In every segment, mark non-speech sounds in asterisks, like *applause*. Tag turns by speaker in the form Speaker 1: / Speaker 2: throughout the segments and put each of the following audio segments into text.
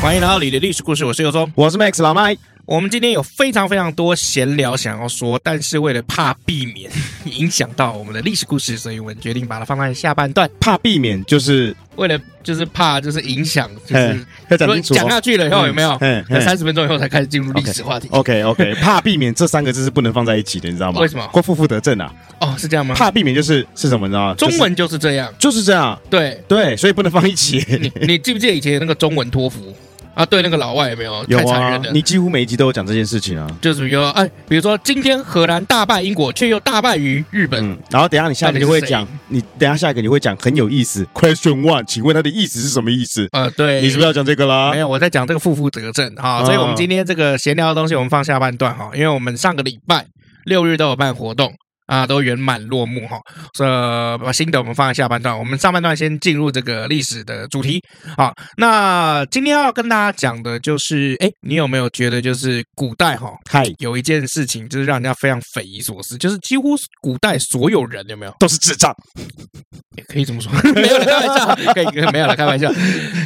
Speaker 1: 欢迎来到你的历史故事，我是尤忠，
Speaker 2: 我是 Max 老麦。
Speaker 1: 我们今天有非常非常多闲聊想要说，但是为了怕避免影响到我们的历史故事，所以我们决定把它放在下半段。
Speaker 2: 怕避免就是
Speaker 1: 为了就是怕就是影响，就是
Speaker 2: 要
Speaker 1: 讲下去了以后、嗯、有没有？
Speaker 2: 嗯，
Speaker 1: 三十分钟以后才开始进入历史话题。
Speaker 2: OK OK，, 怕避免这三个字是不能放在一起的，你知道吗？
Speaker 1: 为什么？
Speaker 2: 会负负得正啊。
Speaker 1: 哦，是这样吗？
Speaker 2: 怕避免就是是什么？你知道吗？
Speaker 1: 中文就是这样，
Speaker 2: 就是这样。
Speaker 1: 对
Speaker 2: 对，所以不能放一起。
Speaker 1: 你你记不记得以前那个中文托福？啊，对那个老外有没有？
Speaker 2: 有啊，
Speaker 1: 太残忍了，
Speaker 2: 你几乎每一集都有讲这件事情啊。
Speaker 1: 就是比如说，哎，比如说今天荷兰大败英国，却又大败于日本。
Speaker 2: 嗯，然后等一下你下一个就会讲，你等一下下一个你会讲很有意思。Question one，请问它的意思是什么意思？
Speaker 1: 呃，对，
Speaker 2: 你是不是要讲这个啦？
Speaker 1: 没有，我在讲这个负负得正哈。所以我们今天这个闲聊的东西，我们放下半段哈，因为我们上个礼拜六日都有办活动。啊，都圆满落幕哈。呃，把新的我们放在下半段，我们上半段先进入这个历史的主题。好，那今天要跟大家讲的就是，哎，你有没有觉得就是古代哈，
Speaker 2: 嗨，
Speaker 1: 有一件事情就是让人家非常匪夷所思，就是几乎古代所有人有没有
Speaker 2: 都是智障？
Speaker 1: 也可以这么说，*laughs* 没有了，开玩笑，可以，没有了，开玩笑。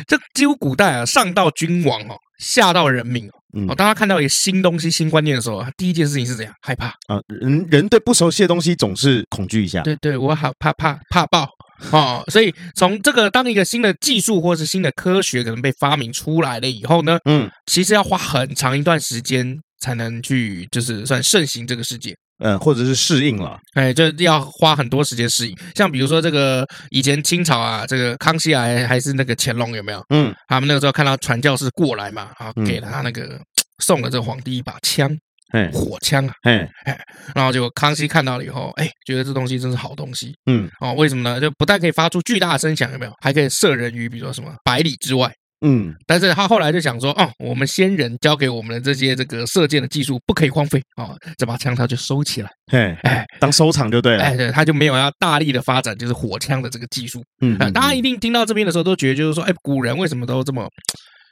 Speaker 1: 这几乎古代啊，上到君王哦。下到人民哦！当他看到一个新东西、新观念的时候，他第一件事情是怎样？害怕
Speaker 2: 啊！人人对不熟悉的东西总是恐惧一下。
Speaker 1: 对对，我好怕怕怕爆 *laughs* 哦！所以从这个当一个新的技术或是新的科学可能被发明出来了以后呢，嗯，其实要花很长一段时间才能去，就是算盛行这个世界。
Speaker 2: 嗯，或者是适应了，
Speaker 1: 哎，就要花很多时间适应。像比如说这个以前清朝啊，这个康熙啊，还是那个乾隆有没有？嗯，他们那个时候看到传教士过来嘛，啊，给了他那个送了这个皇帝一把枪，哎，火枪啊，哎哎，然后就康熙看到了以后，哎，觉得这东西真是好东西，嗯，哦，为什么呢？就不但可以发出巨大的声响，有没有？还可以射人于比如说什么百里之外。嗯，但是他后来就想说，哦，我们先人教给我们的这些这个射箭的技术不可以荒废哦，这把枪他就收起来，嘿，哎，当收藏就对了，哎，对，他就没有要大力的发展就是火枪的这个技术，嗯，嗯，大家一定听到这边的时候都觉得就是说，哎，古人为什么都这么。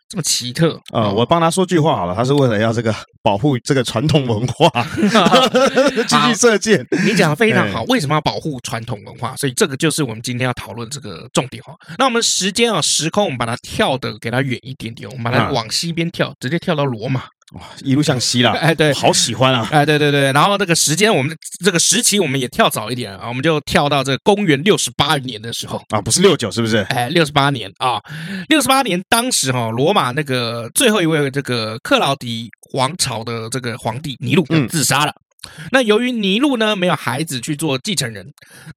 Speaker 1: 这么奇特啊、呃！我帮他说句话好了，他是为了要这个 *laughs* 保护这个传统文化，*laughs* 继续射箭。你讲的非常好，为什么要保护传统文化？所以这个就是我们今天要讨论这个重点哈。那我们时间啊，时空我们把它跳的给它远一点点，我们把它往西边跳，直接跳到罗马。哇，一路向西啦，哎，对，好喜欢啊，哎，对对对，然后这个时间，我们这个时期我们也跳早一点啊，我们就跳到这个公元六十八年的时候啊，不是六九是不是？哎，六十八年啊，六十八年，当时哈罗马那个最后一位这个克劳迪王朝的这个皇帝尼禄自杀了。那由于尼禄呢没有孩子去做继承人，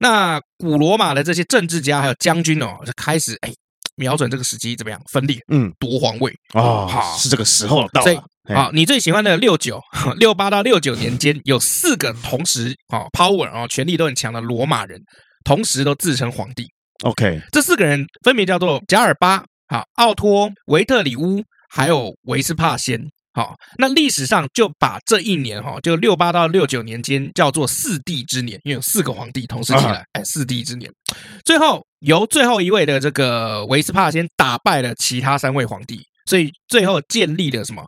Speaker 1: 那古罗马的这些政治家还有将军哦，就开始哎。瞄准这个时机怎么样分裂？嗯，夺皇位啊，好，是这个时候到了。好，你最喜欢的六九 *laughs* 六八到六九年间，有四个同时啊 power 啊权力都很强的罗马人，同时都自称皇帝。OK，这四个人分别叫做贾尔巴、好奥托、维特里乌，还有维斯帕先。好，那历史上就把这一年哈，就六八到六九年间叫做四帝之年，因为有四个皇帝同时起来，哎，四帝之年。最后由最后一位的这个维斯帕先打败了其他三位皇帝。所以最后建立了什么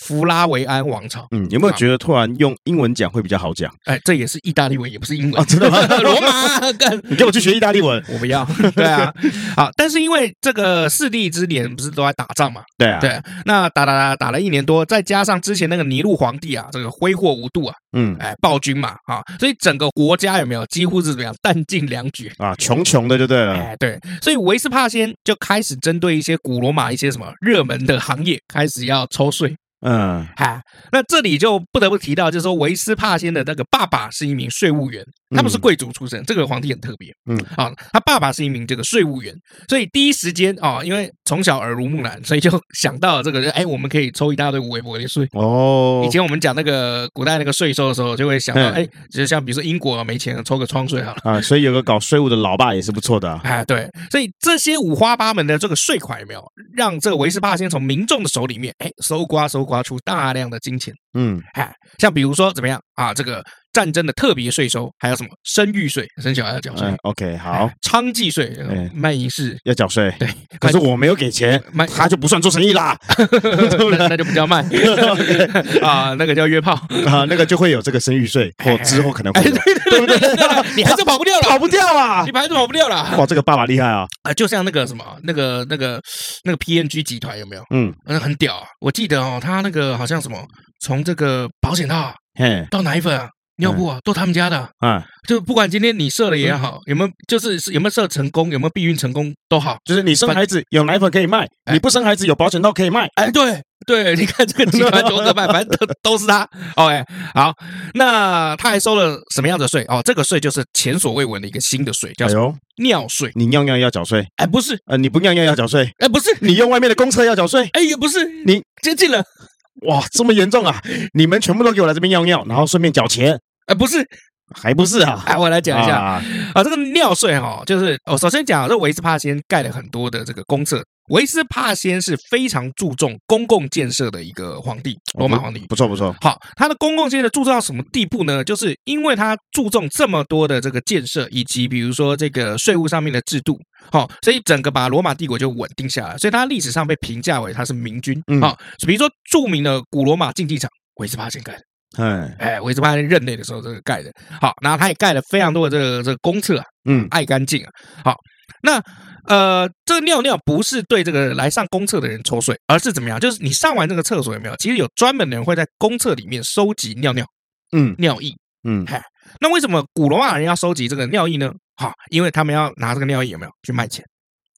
Speaker 1: 弗拉维安王朝？嗯，有没有觉得突然用英文讲会比较好讲？哎，这也是意大利文，也不是英文，真的吗？*laughs* 罗马，*laughs* 你给我去学意大利文，我不要。对啊，好，但是因为这个四帝之年不是都在打仗嘛？对啊，对，那打打打打了一年多，再加上之前那个尼禄皇帝啊，这个挥霍无度啊，嗯，哎，暴君嘛，啊，所以整个国家有没有几乎是怎么样弹尽粮绝啊？穷穷的就对了。哎，对，所以维斯帕先就开始针对一些古罗马一些什么热门的行业开始要抽税。嗯，哈，那这里就不得不提到，就是说维斯帕先的那个爸爸是一名税务员，他们是贵族出身，这个皇帝很特别。嗯，啊，他爸爸是一名这个税务员，所以第一时间啊，因为从小耳濡目染，所以就 *laughs* 想到了这个，哎，我们可以抽一大堆微薄的税。哦，以前我们讲那个古代那个税收的时候，就会想到，哎，就像比如说英国没钱，抽个窗税好了。啊，所以有个搞税务的老爸也是不错的。哎，对，所以这些五花八门的这个税款有没有让这个维斯帕先从民众的手里面，哎，搜刮搜。刮出大量的金钱嗯，哎，像比如说怎么样啊？这个战争的特别税收，还有什么生育税，生小孩要缴税。
Speaker 2: OK，好，
Speaker 1: 娼妓税，卖淫室
Speaker 2: 要缴税。
Speaker 1: 对，
Speaker 2: 可是我没有给钱，卖他就不算做生意啦，*laughs*
Speaker 1: 那就不叫卖 *laughs* 啊，那个叫约炮 *laughs*
Speaker 2: 啊，那个就会有这个生育税，或之后可能会对，
Speaker 1: 对不对？你还是跑不掉了，
Speaker 2: 跑不掉啊，
Speaker 1: 你还是跑不掉了。
Speaker 2: 哇，这个爸爸厉害啊！
Speaker 1: 啊，就像那个什么，那个那个那个 PNG 集团有没有？嗯，那很屌啊！我记得哦，他那个好像什么。从这个保险套，嘿，到奶粉啊、尿布啊，都他们家的啊。就不管今天你射了也好，有没有就是有没有射成功，有没有避孕成功都好，
Speaker 2: 就是你生孩子有奶粉可以卖，你不生孩子有保险套可以卖。
Speaker 1: 哎，对对，你看这个集团多可怕，反正都都是他。OK，*laughs* 好，那他还收了什么样的税？哦，这个税就是前所未闻的一个新的税，叫什么？尿税。
Speaker 2: 你尿尿要缴税？
Speaker 1: 哎，不是，
Speaker 2: 呃，你不尿尿要缴税？
Speaker 1: 哎，不是，
Speaker 2: 你用外面的公厕要缴税？
Speaker 1: 哎，也不是，你接近了。
Speaker 2: 哇，这么严重啊！你们全部都给我来这边尿尿，然后顺便缴钱？
Speaker 1: 哎，不是，
Speaker 2: 还不是啊！
Speaker 1: 哎，我来讲一下啊，啊，这个尿税哈，就是我首先讲，这维斯帕先盖了很多的这个公厕。维斯帕先是非常注重公共建设的一个皇帝，罗马皇帝。
Speaker 2: 不错不错。
Speaker 1: 好，他的公共建设注重到什么地步呢？就是因为他注重这么多的这个建设，以及比如说这个税务上面的制度，好，所以整个把罗马帝国就稳定下来。所以它历史上被评价为它是明君。好，比如说著名的古罗马竞技场，维斯帕先盖的。哎哎，维斯帕先任内的时候这个盖的。好，然后他也盖了非常多的这个这个公厕啊，嗯，爱干净啊。好，那。呃，这个尿尿不是对这个来上公厕的人抽税，而是怎么样？就是你上完这个厕所有没有？其实有专门的人会在公厕里面收集尿尿，嗯，尿液，嗯，嗨，那为什么古罗马人要收集这个尿液呢？哈，因为他们要拿这个尿液有没有去卖钱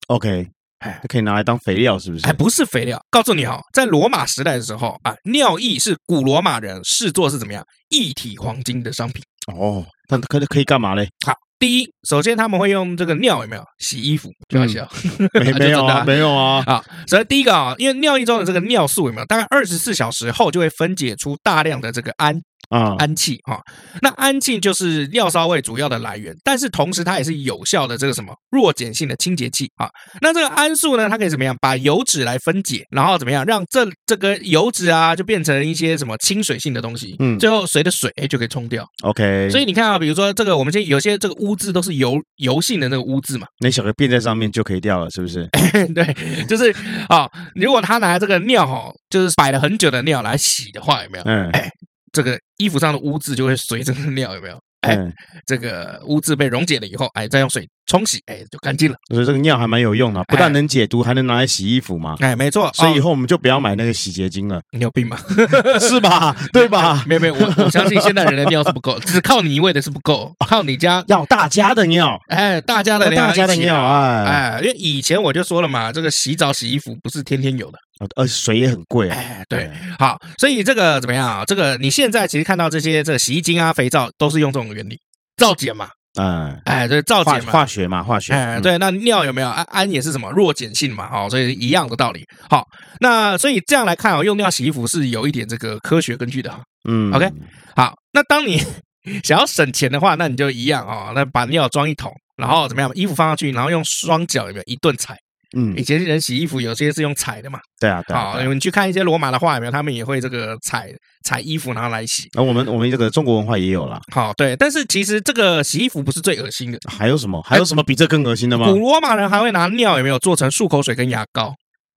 Speaker 2: ？OK，哎，可以拿来当肥料，是不是？
Speaker 1: 哎，不是肥料，告诉你哈，在罗马时代的时候啊，尿液是古罗马人视作是怎么样一体黄金的商品。
Speaker 2: 哦，那可可以干嘛嘞？
Speaker 1: 好。第一，首先他们会用这个尿有没有洗衣服？开玩笑，
Speaker 2: 没 *laughs* 没有啊，没有啊。
Speaker 1: 好，所以第一个啊，因为尿液中的这个尿素有没有？大概二十四小时后就会分解出大量的这个氨。啊，氨气啊，那氨气就是尿骚味主要的来源，但是同时它也是有效的这个什么弱碱性的清洁剂啊。那这个氨素呢，它可以怎么样？把油脂来分解，然后怎么样让这这个油脂啊，就变成一些什么亲水性的东西，嗯，最后随着水哎就可以冲掉。
Speaker 2: OK，
Speaker 1: 所以你看啊，比如说这个我们现在有些这个污渍都是油油性的那个污渍嘛，
Speaker 2: 那小个便在上面就可以掉了，是不是？*laughs*
Speaker 1: 对，就是啊，如果他拿这个尿哈，就是摆了很久的尿来洗的话，有没有？嗯，哎。这个衣服上的污渍就会随着尿有没有？哎，这个污渍被溶解了以后，哎，再用水冲洗，哎，就干净了。
Speaker 2: 所以这个尿还蛮有用的，不但能解毒，还能拿来洗衣服嘛。
Speaker 1: 哎，没错。
Speaker 2: 所以以后我们就不要买那个洗洁精了。
Speaker 1: 你有病吗？*laughs*
Speaker 2: 是吧？对吧？
Speaker 1: 没有没有，我我相信现代人的尿是不够，*laughs* 只靠你一位的是不够，靠你家
Speaker 2: 要大家的尿。
Speaker 1: 哎，大家的尿，
Speaker 2: 大家的尿，哎
Speaker 1: 哎，因为以前我就说了嘛，这个洗澡洗衣服不是天天有的。
Speaker 2: 呃，水也很贵，
Speaker 1: 哎，对，好，所以这个怎么样啊？这个你现在其实看到这些这个洗衣精啊、肥皂都是用这种原理，皂碱嘛，嗯，哎，对，皂碱嘛，
Speaker 2: 化学嘛，化学，
Speaker 1: 哎，对，那尿有没有氨？氨也是什么弱碱性嘛，哦，所以一样的道理。好，那所以这样来看啊，用尿洗衣服是有一点这个科学根据的，嗯，OK，好，那当你 *laughs* 想要省钱的话，那你就一样哦，那把尿装一桶，然后怎么样，衣服放上去，然后用双脚有没有一顿踩？嗯，以前人洗衣服有些是用踩的嘛，
Speaker 2: 对啊，对
Speaker 1: 啊，你去看一些罗马的画有没有？他们也会这个踩踩衣服然后来洗。
Speaker 2: 那我们我们这个中国文化也有啦。
Speaker 1: 好，对，但是其实这个洗衣服不是最恶心的，
Speaker 2: 还有什么？还有什么比这更恶心的吗？
Speaker 1: 古罗马人还会拿尿有没有做成漱口水跟牙膏，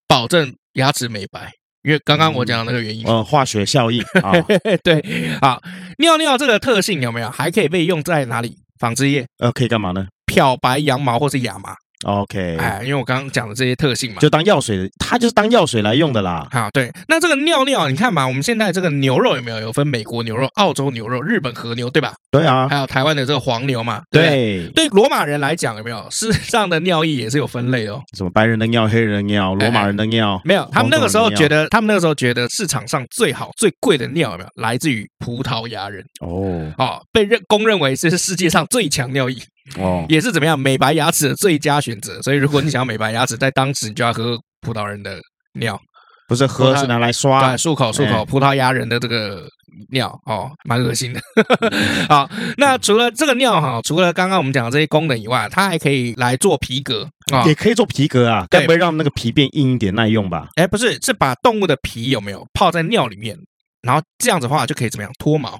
Speaker 1: 保证牙齿美白？因为刚刚我讲的那个原因，
Speaker 2: 呃，化学效应啊。*laughs*
Speaker 1: 对，好，尿尿这个特性有没有？还可以被用在哪里？纺织业？
Speaker 2: 呃，可以干嘛呢？
Speaker 1: 漂白羊毛或是亚麻。
Speaker 2: OK，
Speaker 1: 哎，因为我刚刚讲的这些特性嘛，
Speaker 2: 就当药水，它就是当药水来用的啦。
Speaker 1: 好，对，那这个尿尿，你看嘛，我们现在这个牛肉有没有有分美国牛肉、澳洲牛肉、日本和牛，对吧？
Speaker 2: 对啊，
Speaker 1: 还有台湾的这个黄牛嘛。对，对，罗马人来讲有没有？世上的尿液也是有分类哦。
Speaker 2: 什么白人的尿、黑人的尿、罗马人的尿？
Speaker 1: 没有，他们那个时候觉得，他们那个时候觉得市场上最好、最贵的尿有没有？来自于葡萄牙人哦，哦，被认公认为这是世界上最强尿液。哦，也是怎么样美白牙齿的最佳选择。所以如果你想要美白牙齿，在当时你就要喝葡萄人的尿，
Speaker 2: 不是喝是拿来刷，
Speaker 1: 对，漱口漱口。葡萄牙人的这个尿哦，蛮恶心的。*laughs* 好，那除了这个尿哈，除了刚刚我们讲的这些功能以外，它还可以来做皮革啊，
Speaker 2: 也可以做皮革啊，该不会让那个皮变硬一点耐用吧？
Speaker 1: 哎，不是，是把动物的皮有没有泡在尿里面？然后这样子的话就可以怎么样脱毛？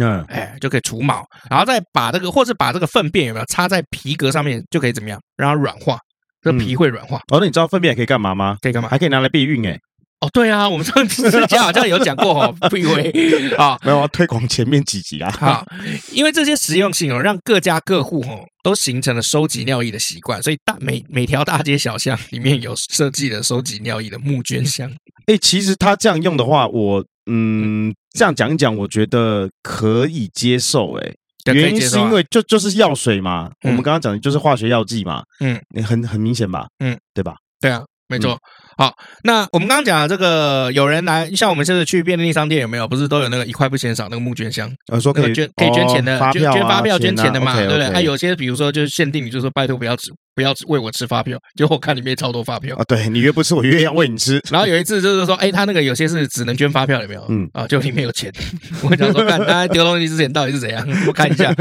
Speaker 1: 嗯，哎，就可以除毛，然后再把这个，或是把这个粪便有没有插在皮革上面，就可以怎么样让它软化？这个皮会软化。
Speaker 2: 哦，那你知道粪便可以干嘛吗？
Speaker 1: 可以干嘛？
Speaker 2: 还可以拿来避孕哎。
Speaker 1: 哦，对啊，我们上次之前好像有讲过哦，避孕啊，
Speaker 2: 没有啊推广前面几集啦。
Speaker 1: 好，因为这些实用性哦，让各家各户哦都形成了收集尿液的习惯，所以大每每条大街小巷里面有设计了收集尿液的募捐箱。
Speaker 2: 哎，其实他这样用的话，我嗯这样讲一讲，我觉得可以接受。哎，原因是因为就就是药水嘛，我们刚刚讲的就是化学药剂嘛，嗯，很很明显吧，嗯，对吧？
Speaker 1: 对啊。没错，好，那我们刚刚讲这个，有人来，像我们现在去便利商店有没有？不是都有那个一块不嫌少那个募捐箱？
Speaker 2: 呃，说可以
Speaker 1: 捐，可以捐钱的，捐捐发票捐钱的嘛，对不对？那有些比如说就是限定，你就说拜托不要吃。不要喂我吃发票，结果我看里面超多发票
Speaker 2: 啊！对，你越不吃，我越要喂你吃。
Speaker 1: 然后有一次就是说，哎，他那个有些是只能捐发票，有没有？嗯啊，就里面有钱。*laughs* 我想说，看他丢东西之前到底是怎样？我看一下。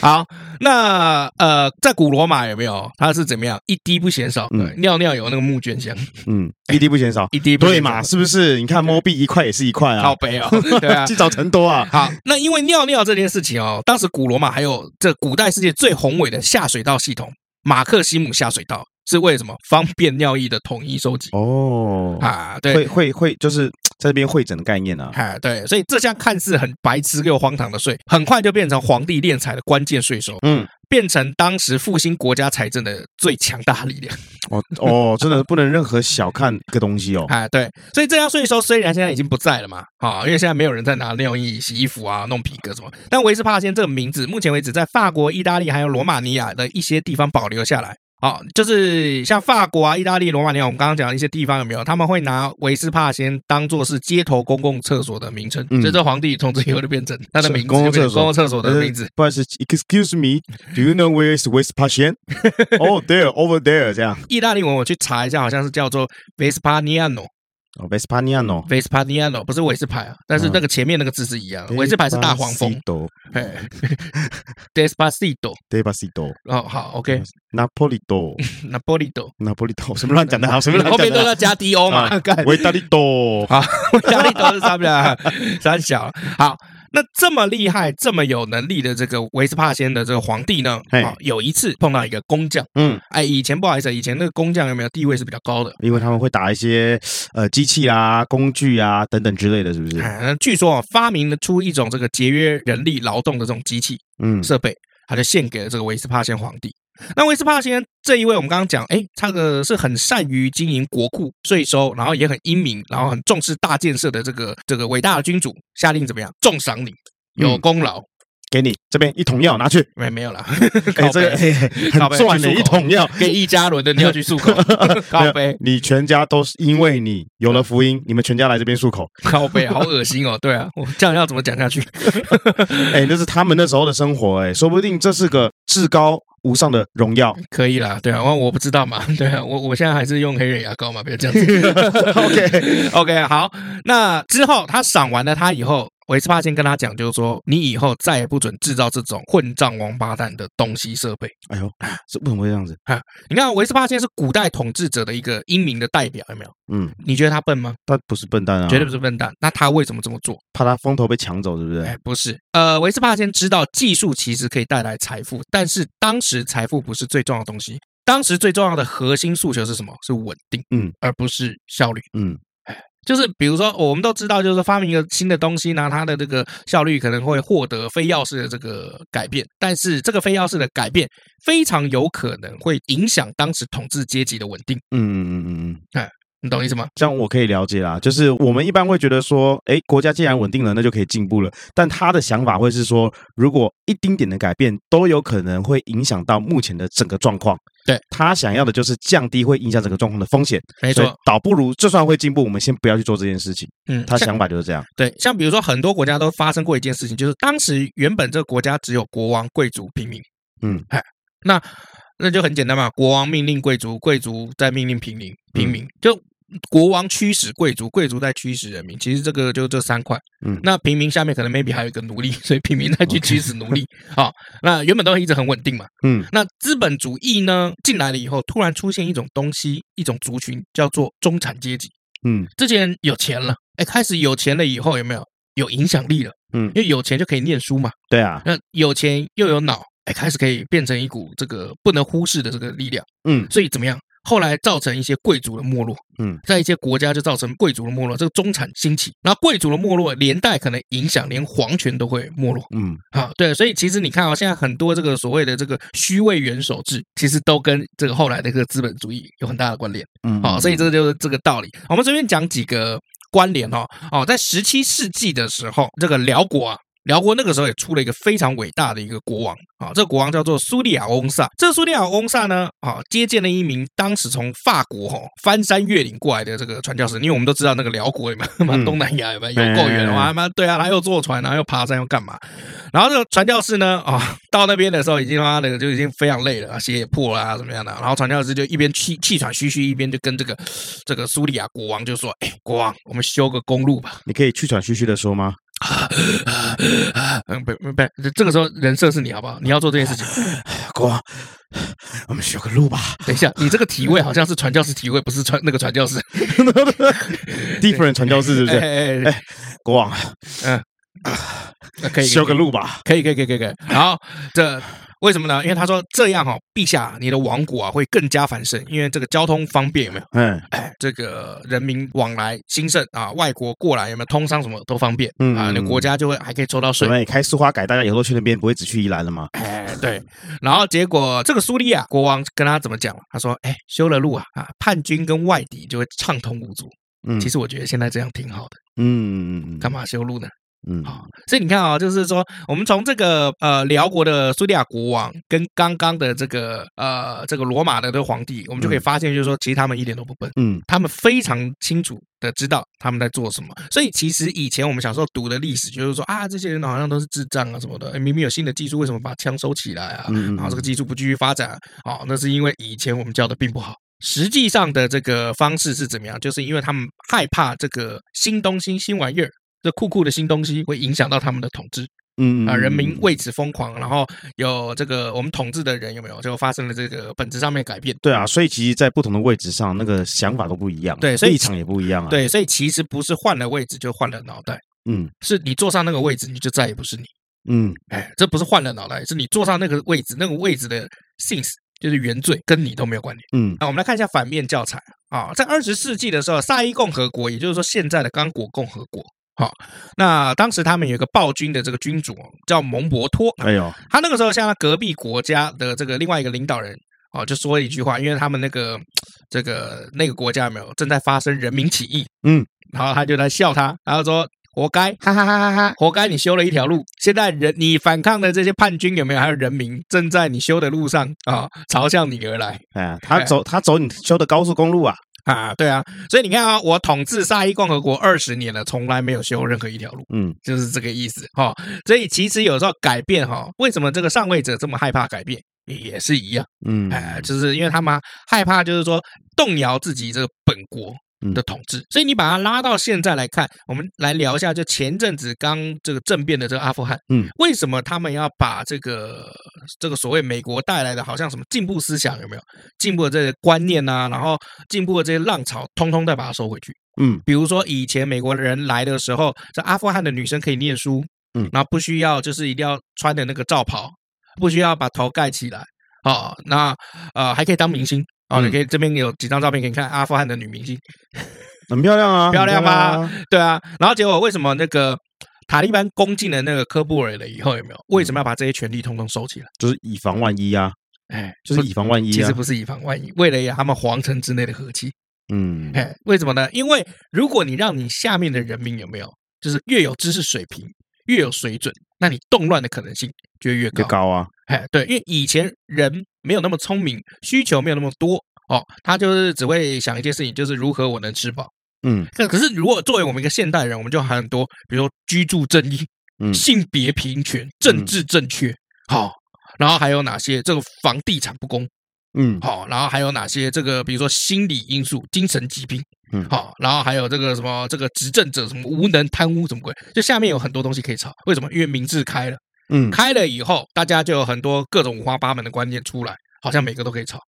Speaker 1: 好，那呃，在古罗马有没有？他是怎么样？一滴不嫌少，尿尿有那个募捐箱。嗯，
Speaker 2: 一滴不嫌少，
Speaker 1: 一滴不
Speaker 2: 对嘛？是不是？你看，摸币一块也是一块啊，
Speaker 1: 好悲哦。对啊，*laughs*
Speaker 2: 积少成多啊。*laughs*
Speaker 1: 好，那因为尿尿这件事情哦，当时古罗马还有这古代世界最宏伟的下水道系统。马克西姆下水道是为什么？方便尿液的统一收集哦啊，对，
Speaker 2: 会会会，就是在这边会诊的概念啊，
Speaker 1: 啊，对，所以这项看似很白痴又荒唐的税，很快就变成皇帝敛财的关键税收，嗯，变成当时复兴国家财政的最强大力量。
Speaker 2: 哦哦，真的不能任何小看一个东西哦，
Speaker 1: 啊，*laughs* 对，所以这项税收虽然现在已经不在了嘛，啊，因为现在没有人在拿尿液洗衣服啊、弄皮革什么，但维斯帕先这个名字，目前为止在法国、意大利还有罗马尼亚的一些地方保留下来。好，就是像法国啊、意大利、罗马尼亚，我们刚刚讲的一些地方有没有？他们会拿维斯帕先当做是街头公共厕所的名称，所以这皇帝从此以后就变成他的名字，公共厕所、公共厕所的名字。
Speaker 2: 不好意思，Excuse me，Do you know where is Vespasian？Oh, *laughs* there, over there。这样，
Speaker 1: 意大利文我去查一下，好像是叫做 Vespaniano。
Speaker 2: 哦，Vespaniano，Vespaniano
Speaker 1: 不是维斯派啊，但是那个前面那个字是一样的。维斯派是大黄蜂。
Speaker 2: Despacito，Despacito。
Speaker 1: 哦，好
Speaker 2: ，OK，Napolito，Napolito，Napolito，什么乱讲的？好，什么乱讲的？
Speaker 1: 后面都要加 D O 嘛？
Speaker 2: 维达利多，
Speaker 1: 好，维达利多是啥不啦？三小，好。那这么厉害、这么有能力的这个维斯帕先的这个皇帝呢？啊，有一次碰到一个工匠，嗯，哎，以前不好意思，以前那个工匠有没有地位是比较高的？
Speaker 2: 因为他们会打一些呃机器啊、工具啊等等之类的，是不是？
Speaker 1: 那据说啊，发明了出一种这个节约人力劳动的这种机器，嗯，设备，他就献给了这个维斯帕先皇帝。那威斯帕先这一位，我们刚刚讲，哎，他的是很善于经营国库税收，然后也很英明，然后很重视大建设的这个这个伟大的君主，下令怎么样，重赏你，有功劳，
Speaker 2: 给你这边一桶药拿去，
Speaker 1: 没没有了，*laughs*
Speaker 2: 给这个很赚的一桶药，
Speaker 1: 给一加仑的你要去漱口，*laughs* 靠北，
Speaker 2: 你全家都是因为你有了福音，你们全家来这边漱口，
Speaker 1: 靠北，好恶心哦，对啊，我这样要怎么讲下去？*laughs*
Speaker 2: 哎，那是他们那时候的生活，哎，说不定这是个至高。无上的荣耀，
Speaker 1: 可以啦，对啊，我我不知道嘛，*laughs* 对啊，我我现在还是用黑人牙膏嘛，不要这样子。*laughs* OK OK，好，那之后他赏完了他以后。维斯帕先跟他讲，就是说，你以后再也不准制造这种混账王八蛋的东西设备。
Speaker 2: 哎呦，是为什么会这样子？
Speaker 1: 哈，你看维斯帕先是古代统治者的一个英明的代表，有没有？嗯，你觉得他笨吗？
Speaker 2: 他不是笨蛋啊，
Speaker 1: 绝对不是笨蛋。那他为什么这么做？
Speaker 2: 怕他风头被抢走，对不对？
Speaker 1: 哎，不是。呃，维斯帕先知道技术其实可以带来财富，但是当时财富不是最重要的东西。当时最重要的核心诉求是什么？是稳定，嗯，而不是效率，嗯。就是比如说，我们都知道，就是发明一个新的东西呢，它的这个效率可能会获得非钥匙的这个改变，但是这个非钥匙的改变非常有可能会影响当时统治阶级的稳定。嗯嗯嗯嗯嗯，哎，你懂意思吗？
Speaker 2: 这样我可以了解啦。就是我们一般会觉得说，哎，国家既然稳定了，那就可以进步了。但他的想法会是说，如果一丁点的改变都有可能会影响到目前的整个状况。
Speaker 1: 对，
Speaker 2: 他想要的就是降低会影响整个状况的风险，
Speaker 1: 没错，
Speaker 2: 倒不如就算会进步，我们先不要去做这件事情。嗯，他想法就是这样。
Speaker 1: 对，像比如说很多国家都发生过一件事情，就是当时原本这个国家只有国王、贵族、平民。嗯，哎，那那就很简单嘛，国王命令贵族，贵族再命令平民，平民就。国王驱使贵族，贵族在驱使人民。其实这个就这三块。嗯，那平民下面可能 maybe 还有一个奴隶，所以平民再去驱使奴隶。*laughs* 好、哦，那原本都一直很稳定嘛。嗯，那资本主义呢进来了以后，突然出现一种东西，一种族群叫做中产阶级。嗯，这些人有钱了，哎，开始有钱了以后有没有？有影响力了。嗯，因为有钱就可以念书嘛。
Speaker 2: 对啊，
Speaker 1: 那有钱又有脑，哎，开始可以变成一股这个不能忽视的这个力量。嗯，所以怎么样？后来造成一些贵族的没落，嗯，在一些国家就造成贵族的没落，这个中产兴起，然后贵族的没落连带可能影响连皇权都会没落，嗯，啊，对，所以其实你看啊，现在很多这个所谓的这个虚位元首制，其实都跟这个后来的这个资本主义有很大的关联，嗯，好，所以这个就是这个道理。我们这边讲几个关联哈，哦，在十七世纪的时候，这个辽国啊。辽国那个时候也出了一个非常伟大的一个国王啊，这个国王叫做苏利亚翁萨。这个苏利亚翁萨呢，啊，接见了一名当时从法国哈翻山越岭过来的这个传教士。因为我们都知道那个辽国嘛，嗯、东南亚有没有够远的话，妈对啊，他又坐船，然后又爬山，又干嘛？然后这个传教士呢，啊，到那边的时候已经他妈的就已经非常累了，鞋也破了啊，怎么样的？然后传教士就一边气气喘吁吁，一边就跟这个这个苏利亚国王就说：“哎，国王，我们修个公路吧。”
Speaker 2: 你可以气喘吁吁的说
Speaker 1: 吗？*laughs* 嗯，不不不，这个时候人设是你好不好？你要做这件事情，*laughs*
Speaker 2: 国王，我们修个路吧。
Speaker 1: 等一下，你这个体位好像是传教士体位，不是传那个传教士，*laughs*
Speaker 2: different 传教士是不是？哎哎哎，国王，嗯，可以修个路吧？
Speaker 1: 可以可以可以可以可以。然后这。为什么呢？因为他说这样哈，陛下，你的王国啊会更加繁盛，因为这个交通方便，有没有？嗯，哎，这个人民往来兴盛啊，外国过来有没有通商什么都方便，嗯啊，那国家就会还可以抽到税。
Speaker 2: 对，开苏花改，大家以后都去那边，不会只去宜兰了吗？
Speaker 1: 哎，对。然后结果这个苏利亚国王跟他怎么讲？他说：“哎，修了路啊，啊，叛军跟外敌就会畅通无阻。嗯，其实我觉得现在这样挺好的。嗯嗯嗯，干嘛修路呢？”嗯，好，所以你看啊，就是说，我们从这个呃辽国的苏利亚国王跟刚刚的这个呃这个罗马的这个皇帝，我们就可以发现，就是说，其实他们一点都不笨，嗯，他们非常清楚的知道他们在做什么。所以其实以前我们小时候读的历史，就是说啊，这些人好像都是智障啊什么的，明明有新的技术，为什么把枪收起来啊？然后这个技术不继续发展，哦，那是因为以前我们教的并不好。实际上的这个方式是怎么样？就是因为他们害怕这个新东西、新玩意儿。这酷酷的新东西会影响到他们的统治，嗯啊，人民为此疯狂，然后有这个我们统治的人有没有就发生了这个本质上面改变？
Speaker 2: 对啊，所以其实，在不同的位置上，那个想法都不一样，对，所以立场也不一样啊。
Speaker 1: 对，所以其实不是换了位置就换了脑袋，嗯，是你坐上那个位置，你就再也不是你，嗯，哎，这不是换了脑袋，是你坐上那个位置，那个位置的 since 就是原罪，跟你都没有关联，嗯。那我们来看一下反面教材啊，在二十世纪的时候，萨伊共和国，也就是说现在的刚果共和国。好，那当时他们有一个暴君的这个君主叫蒙博托。哎呦，他那个时候向他隔壁国家的这个另外一个领导人哦，就说了一句话，因为他们那个这个那个国家有没有正在发生人民起义？嗯，然后他就在笑他，然后说活该，哈哈哈哈哈，活该你修了一条路，现在人你反抗的这些叛军有没有？还有人民正在你修的路上啊，朝向你而来。
Speaker 2: 哎，他走他走你修的高速公路啊。
Speaker 1: 啊，对啊，所以你看啊，我统治沙伊共和国二十年了，从来没有修任何一条路，嗯，就是这个意思哈、哦。所以其实有时候改变哈、哦，为什么这个上位者这么害怕改变，也是一样，嗯，哎，就是因为他们害怕，就是说动摇自己这个本国。的统治，所以你把它拉到现在来看，我们来聊一下，就前阵子刚这个政变的这个阿富汗，嗯，为什么他们要把这个这个所谓美国带来的好像什么进步思想有没有？进步的这些观念啊，然后进步的这些浪潮，通通再把它收回去，嗯，比如说以前美国人来的时候，这阿富汗的女生可以念书，嗯，然后不需要就是一定要穿的那个罩袍，不需要把头盖起来，啊、哦，那呃还可以当明星。哦，你可以这边有几张照片给你看，阿富汗的女明星，*laughs*
Speaker 2: 很漂亮啊，*laughs*
Speaker 1: 漂亮吧？啊对啊。然后结果为什么那个塔利班攻进了那个科布尔了以后，有没有？为什么要把这些权力通通收起来？
Speaker 2: 就是以防万一啊！哎，就是以防万一。
Speaker 1: 其实不是以防万一，为了呀他们皇城之内的和气。嗯，哎，为什么呢？因为如果你让你下面的人民有没有，就是越有知识水平，越有水准，那你动乱的可能性就越高，越高啊！哎，对，因为以前人没有那么聪明，需求没有那么多哦，他就是只会想一件事情，就是如何我能吃饱。嗯，可可是如果作为我们一个现代人，我们就很多，比如说居住正义、嗯，性别平权、政治正确，好、嗯哦，然后还有哪些这个房地产不公，嗯，好、哦，然后还有哪些这个比如说心理因素、精神疾病。嗯，好，然后还有这个什么，这个执政者什么无能、贪污什么鬼，就下面有很多东西可以炒。为什么？因为民智开了，嗯，开了以后，大家就有很多各种五花八门的观念出来，好像每个都可以炒。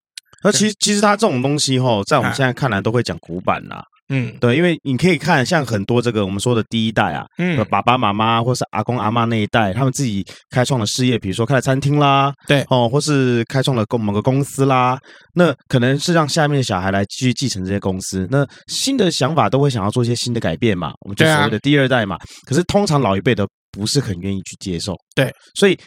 Speaker 2: 那其实，其实它这种东西哈，在我们现在看来都会讲古板啦。嗯，对，因为你可以看像很多这个我们说的第一代啊，嗯，爸爸妈妈或是阿公阿妈那一代，他们自己开创的事业，比如说开了餐厅啦，
Speaker 1: 对，
Speaker 2: 哦，或是开创了某某个公司啦，那可能是让下面的小孩来继续继承这些公司。那新的想法都会想要做一些新的改变嘛，我们就所谓的第二代嘛。可是通常老一辈的不是很愿意去接受，
Speaker 1: 对，
Speaker 2: 所以。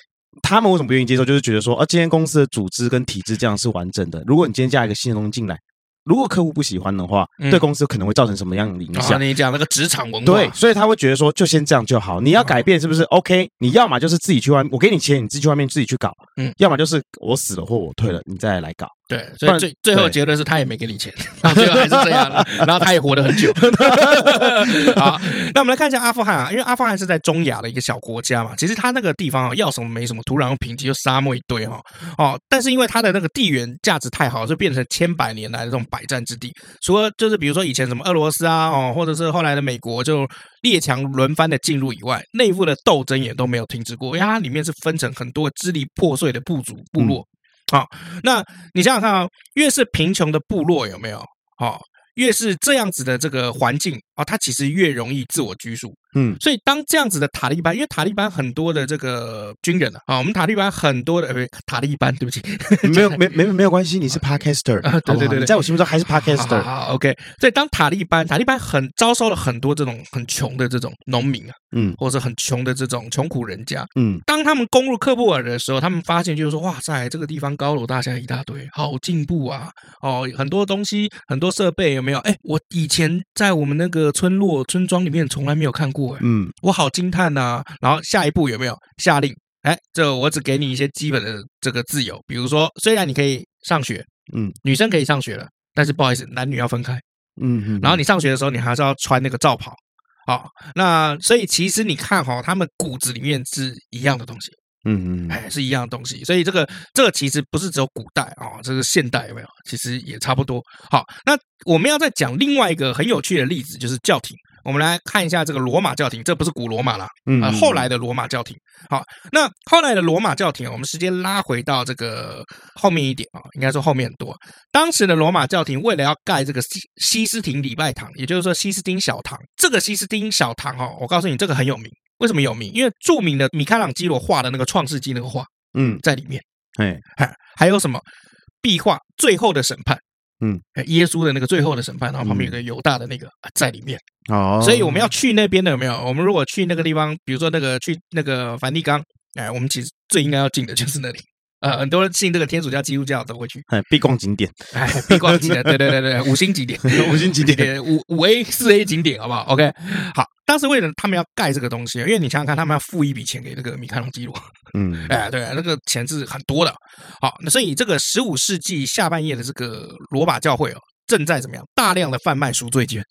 Speaker 2: 他们为什么不愿意接受？就是觉得说，啊，今天公司的组织跟体制这样是完整的。如果你今天加一个新的东西进来，如果客户不喜欢的话，对公司可能会造成什么样的影响？
Speaker 1: 你讲那个职场文化，
Speaker 2: 对，所以他会觉得说，就先这样就好。你要改变是不是？OK，你要么就是自己去外面，我给你钱，你自己去外面自己去搞。嗯，要么就是我死了或我退了，你再来搞。
Speaker 1: 对，所以最最后结论是他也没给你钱，*laughs* 然后最后还是这样了，*laughs* 然后他也活得很久。*laughs* 好，那我们来看一下阿富汗啊，因为阿富汗是在中亚的一个小国家嘛，其实它那个地方啊，要什么没什么，土壤又贫瘠，又沙漠一堆哈。哦，但是因为它的那个地缘价值太好，就变成千百年来的这种百战之地。除了就是比如说以前什么俄罗斯啊，哦，或者是后来的美国就列强轮番的进入以外，内部的斗争也都没有停止过，因为它里面是分成很多支离破碎的部族部落。嗯好，那你想想看啊，越是贫穷的部落有没有？好，越是这样子的这个环境啊，他其实越容易自我拘束。嗯，所以当这样子的塔利班，因为塔利班很多的这个军人啊，我们塔利班很多的，呃，不是塔利班，对不起，
Speaker 2: 没有没没没有关系，你是 Podcaster，
Speaker 1: 啊，对对对对，
Speaker 2: 在我心目中还是 Podcaster。
Speaker 1: 好，OK。所以当塔利班，塔利班很招收了很多这种很穷的这种农民啊，嗯，或者很穷的这种穷苦人家，嗯，当他们攻入喀布尔的时候，他们发现就是说，哇塞，这个地方高楼大厦一大堆，好进步啊，哦，很多东西，很多设备有没有？哎，我以前在我们那个村落村庄里面从来没有看过。嗯，我好惊叹呐！然后下一步有没有下令？哎，这我只给你一些基本的这个自由，比如说，虽然你可以上学，嗯，女生可以上学了，但是不好意思，男女要分开，嗯嗯。然后你上学的时候，你还是要穿那个罩袍，好，那所以其实你看哈，他们骨子里面是一样的东西，嗯嗯，哎，是一样的东西。所以这个这个其实不是只有古代啊，这个现代有没有？其实也差不多。好，那我们要再讲另外一个很有趣的例子，就是教廷。我们来看一下这个罗马教廷，这不是古罗马啦，嗯，后来的罗马教廷。好，那后来的罗马教廷，我们时间拉回到这个后面一点啊，应该说后面很多。当时的罗马教廷为了要盖这个西西斯廷礼拜堂，也就是说西斯丁小堂，这个西斯丁小堂哦，我告诉你，这个很有名。为什么有名？因为著名的米开朗基罗画的那个创世纪那个画，嗯，在里面。哎，还还有什么壁画《最后的审判》？嗯，耶稣的那个最后的审判，然后旁边有个犹大的那个在里面哦，所以我们要去那边的有没有？我们如果去那个地方，比如说那个去那个梵蒂冈，哎，我们其实最应该要进的就是那里。呃，很多人信这个天主教、基督教都会去，
Speaker 2: 哎，必逛景点，
Speaker 1: 哎，必逛景点，对对对对，五星景点，*laughs*
Speaker 2: 五星景点，
Speaker 1: 五五 A 四 A 景点，好不好？OK，好。当时为了他们要盖这个东西，因为你想想看，他们要付一笔钱给那个米开朗基罗，嗯，*laughs* 哎，对，那个钱是很多的。好，那所以这个十五世纪下半叶的这个罗马教会哦，正在怎么样？大量的贩卖赎罪券。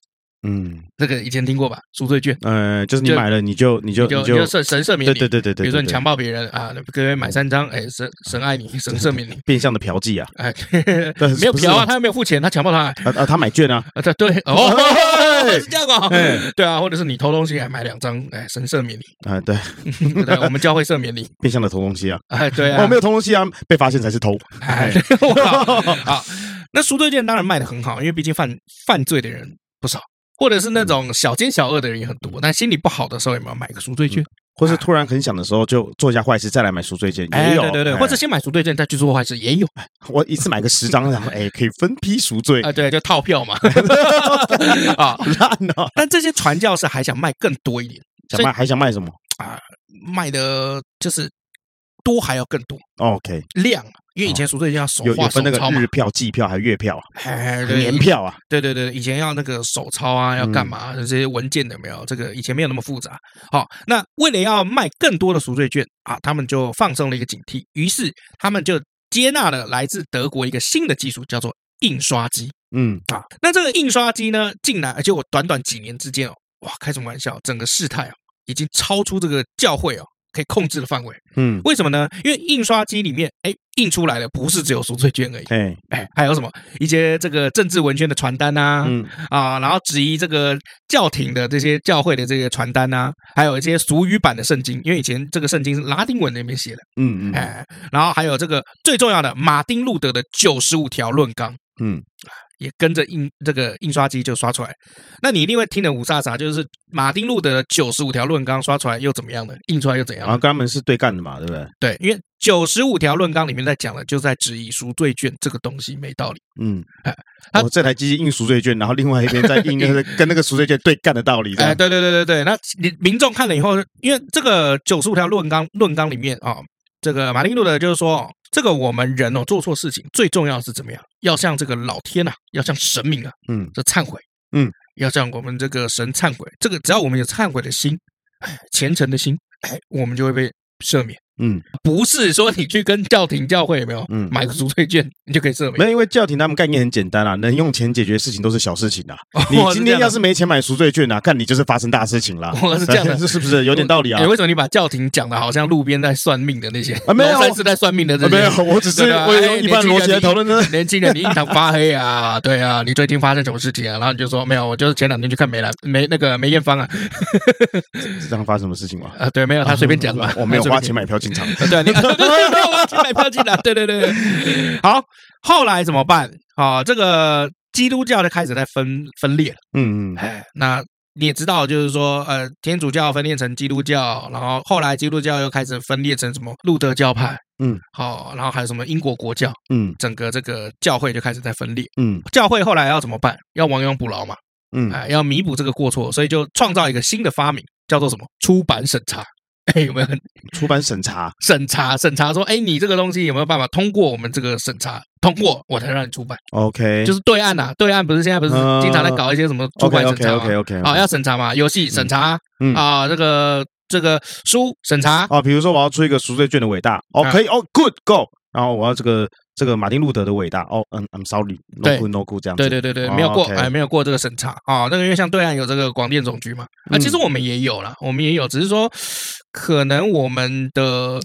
Speaker 1: 嗯，这个以前听过吧？赎罪券，呃，就是你买了你就你就你就神神赦免你，对对对对对。比如说你强暴别人啊，可以买三张，哎，神神爱你，*laughs* 神赦免你。
Speaker 2: 变相的嫖妓啊，哎，*laughs*
Speaker 1: 没有嫖啊，他又没有付钱，他强暴他，啊
Speaker 2: 啊，他买券啊，*laughs*
Speaker 1: 啊对对哦，是这样啊，对啊，或者是你偷东西还买两张，哎，神赦免你。啊，对，对，我们教会赦免你，
Speaker 2: 变相的偷东西啊，
Speaker 1: 哎，对啊，
Speaker 2: 我没有偷东西啊，被发现才是偷，哎，
Speaker 1: 好，那赎罪券当然卖的很好，因为毕竟犯犯罪的人不少。或者是那种小奸小恶的人也很多，但心理不好的时候有没有买个赎罪券？
Speaker 2: 或是突然很想的时候就做一下坏事，再来买赎罪券也有。
Speaker 1: 对对对，或者先买赎罪券再去做坏事也有。
Speaker 2: 我一次买个十张，然后哎，可以分批赎罪
Speaker 1: 啊，对，就套票嘛。*laughs* 啊，烂了。但这些传教士还想卖更多一点，
Speaker 2: 想卖还想卖什么
Speaker 1: 啊？卖的就是多还要更多。
Speaker 2: OK，
Speaker 1: 量。因为以前赎罪券要手画分
Speaker 2: 那个，日票、季票还是月票啊？年票啊？
Speaker 1: 对对对，以前要那个手抄啊，要干嘛？这些文件有没有？这个以前没有那么复杂。好，那为了要卖更多的赎罪券啊，他们就放松了一个警惕，于是他们就接纳了来自德国一个新的技术，叫做印刷机。嗯啊，那这个印刷机呢，进来，而且我短短几年之间哦，哇，开什么玩笑？整个事态啊，已经超出这个教会哦。可以控制的范围，嗯，为什么呢？因为印刷机里面，哎，印出来的不是只有赎罪券而已，哎，哎，还有什么？一些这个政治文宣的传单呐，嗯。啊，然后质疑这个教廷的这些教会的这个传单呐，还有一些俗语版的圣经，因为以前这个圣经是拉丁文那边写的，嗯嗯，哎，然后还有这个最重要的马丁路德的九十五条论纲，嗯。也跟着印这个印刷机就刷出来。那你一定会听得五煞煞，就是马丁路德的九十五条论纲刷出来又怎么样呢？印出来又怎样？
Speaker 2: 然后跟他们是对干的嘛，对不对？
Speaker 1: 对，因为九十五条论纲里面在讲的，就在质疑赎罪券这个东西没道理。
Speaker 2: 嗯，哎，我这台机器印赎罪券，然后另外一边在印那个 *laughs* 跟那个赎罪券对干的道理。
Speaker 1: 哎，对对对对对，那你民众看了以后，因为这个九十五条论纲论纲里面啊。这个马丁路德就是说，这个我们人哦做错事情，最重要是怎么样？要向这个老天呐、啊，要向神明啊，嗯，这忏悔，嗯，要向我们这个神忏悔。这个只要我们有忏悔的心，哎，虔诚的心，哎，我们就会被赦免。嗯，不是说你去跟教廷教会有没有？嗯，买个赎罪券你就可以赦免。
Speaker 2: 没有，因为教廷他们概念很简单啊，能用钱解决的事情都是小事情啊。*laughs* 你今天要是没钱买赎罪券啊，看你就是发生大事情了。
Speaker 1: 我 *laughs* 是这样的，
Speaker 2: 是 *laughs* 是不是有点道理啊？
Speaker 1: 为什么你把教廷讲的好像路边在算命的那些啊？没有，是在算命的这些。
Speaker 2: 没有，我只是我用一般逻辑来讨论呢。
Speaker 1: 年轻人，你印堂发黑啊？对啊，你最近发生什么事情啊？然后你就说没有，我就是前两天去看梅兰梅那个梅艳芳啊。
Speaker 2: 是这样发生什么事情吗？
Speaker 1: 啊，对，没有，他随便讲嘛。
Speaker 2: 我没有花钱买票进场。*laughs*
Speaker 1: 对，你。*laughs* 对对对，我要去买票进来。对对对，好，后来怎么办？啊，这个基督教就开始在分分裂了。嗯嗯，哎，那你也知道，就是说，呃，天主教分裂成基督教，然后后来基督教又开始分裂成什么路德教派。嗯，好，然后还有什么英国国教。嗯，整个这个教会就开始在分裂。嗯，教会后来要怎么办？要亡羊补牢嘛。嗯，哎，要弥补这个过错，所以就创造一个新的发明，叫做什么？出版审查。哎，*laughs* 有没有
Speaker 2: 出版审查？
Speaker 1: 审查审查说，哎，你这个东西有没有办法通过我们这个审查？通过我才让你出版。OK，就是对岸呐，对岸不是现在不是经常在搞一些什么出版审查吗？OK OK OK，好，要审查嘛，游戏审查，啊，这个这个书审查
Speaker 2: 啊，比如说我要出一个赎罪券的伟大，OK，哦，Good Go，然后我要这个。这个马丁路德的伟大哦，嗯，I'm sorry，no good no good 这样子，
Speaker 1: 对对对对，没有过，哎，没有过这个审查啊。那个因为像对岸有这个广电总局嘛，啊，其实我们也有啦，我们也有，只是说可能我们的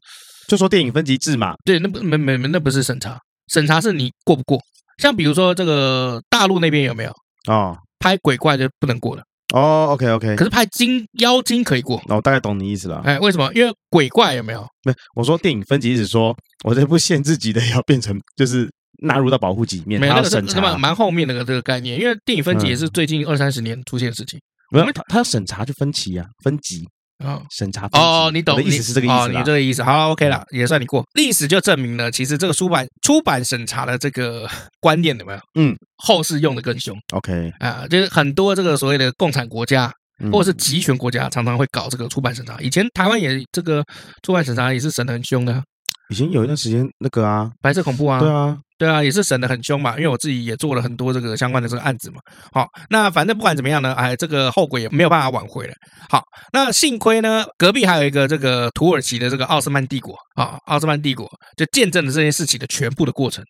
Speaker 2: 就说电影分级制嘛，
Speaker 1: 对，那不没没那不是审查，审查是你过不过。像比如说这个大陆那边有没有啊？拍鬼怪就不能过了。
Speaker 2: 哦，OK OK，
Speaker 1: 可是拍金妖精可以过。
Speaker 2: 那我大概懂你意思了。
Speaker 1: 哎，为什么？因为鬼怪有没有？
Speaker 2: 没，我说电影分级是说，我这部限制级的要变成就是纳入到保护级里面，它要审查。
Speaker 1: 蛮后面那个这个概念，因为电影分级也是最近二三十年出现的事情。
Speaker 2: 没有它它要审查就分级啊，分级。啊，审查
Speaker 1: 哦，你懂
Speaker 2: 的意思是这个意思哦，
Speaker 1: 你这个意思好，OK 了，也算你过。历史就证明了，其实这个出版出版审查的这个 *laughs* 观念有没有？嗯，后世用的更凶。OK 啊，就是很多这个所谓的共产国家或者是集权国家，常常会搞这个出版审查。以前台湾也这个出版审查也是审的很凶的。
Speaker 2: 以前有一段时间那个啊，
Speaker 1: 白色恐怖啊，
Speaker 2: 对啊。
Speaker 1: 对啊，也是审得很凶嘛，因为我自己也做了很多这个相关的这个案子嘛。好，那反正不管怎么样呢，哎，这个后果也没有办法挽回了。好，那幸亏呢，隔壁还有一个这个土耳其的这个奥斯曼帝国啊，奥斯曼帝国就见证了这件事情的全部的过程，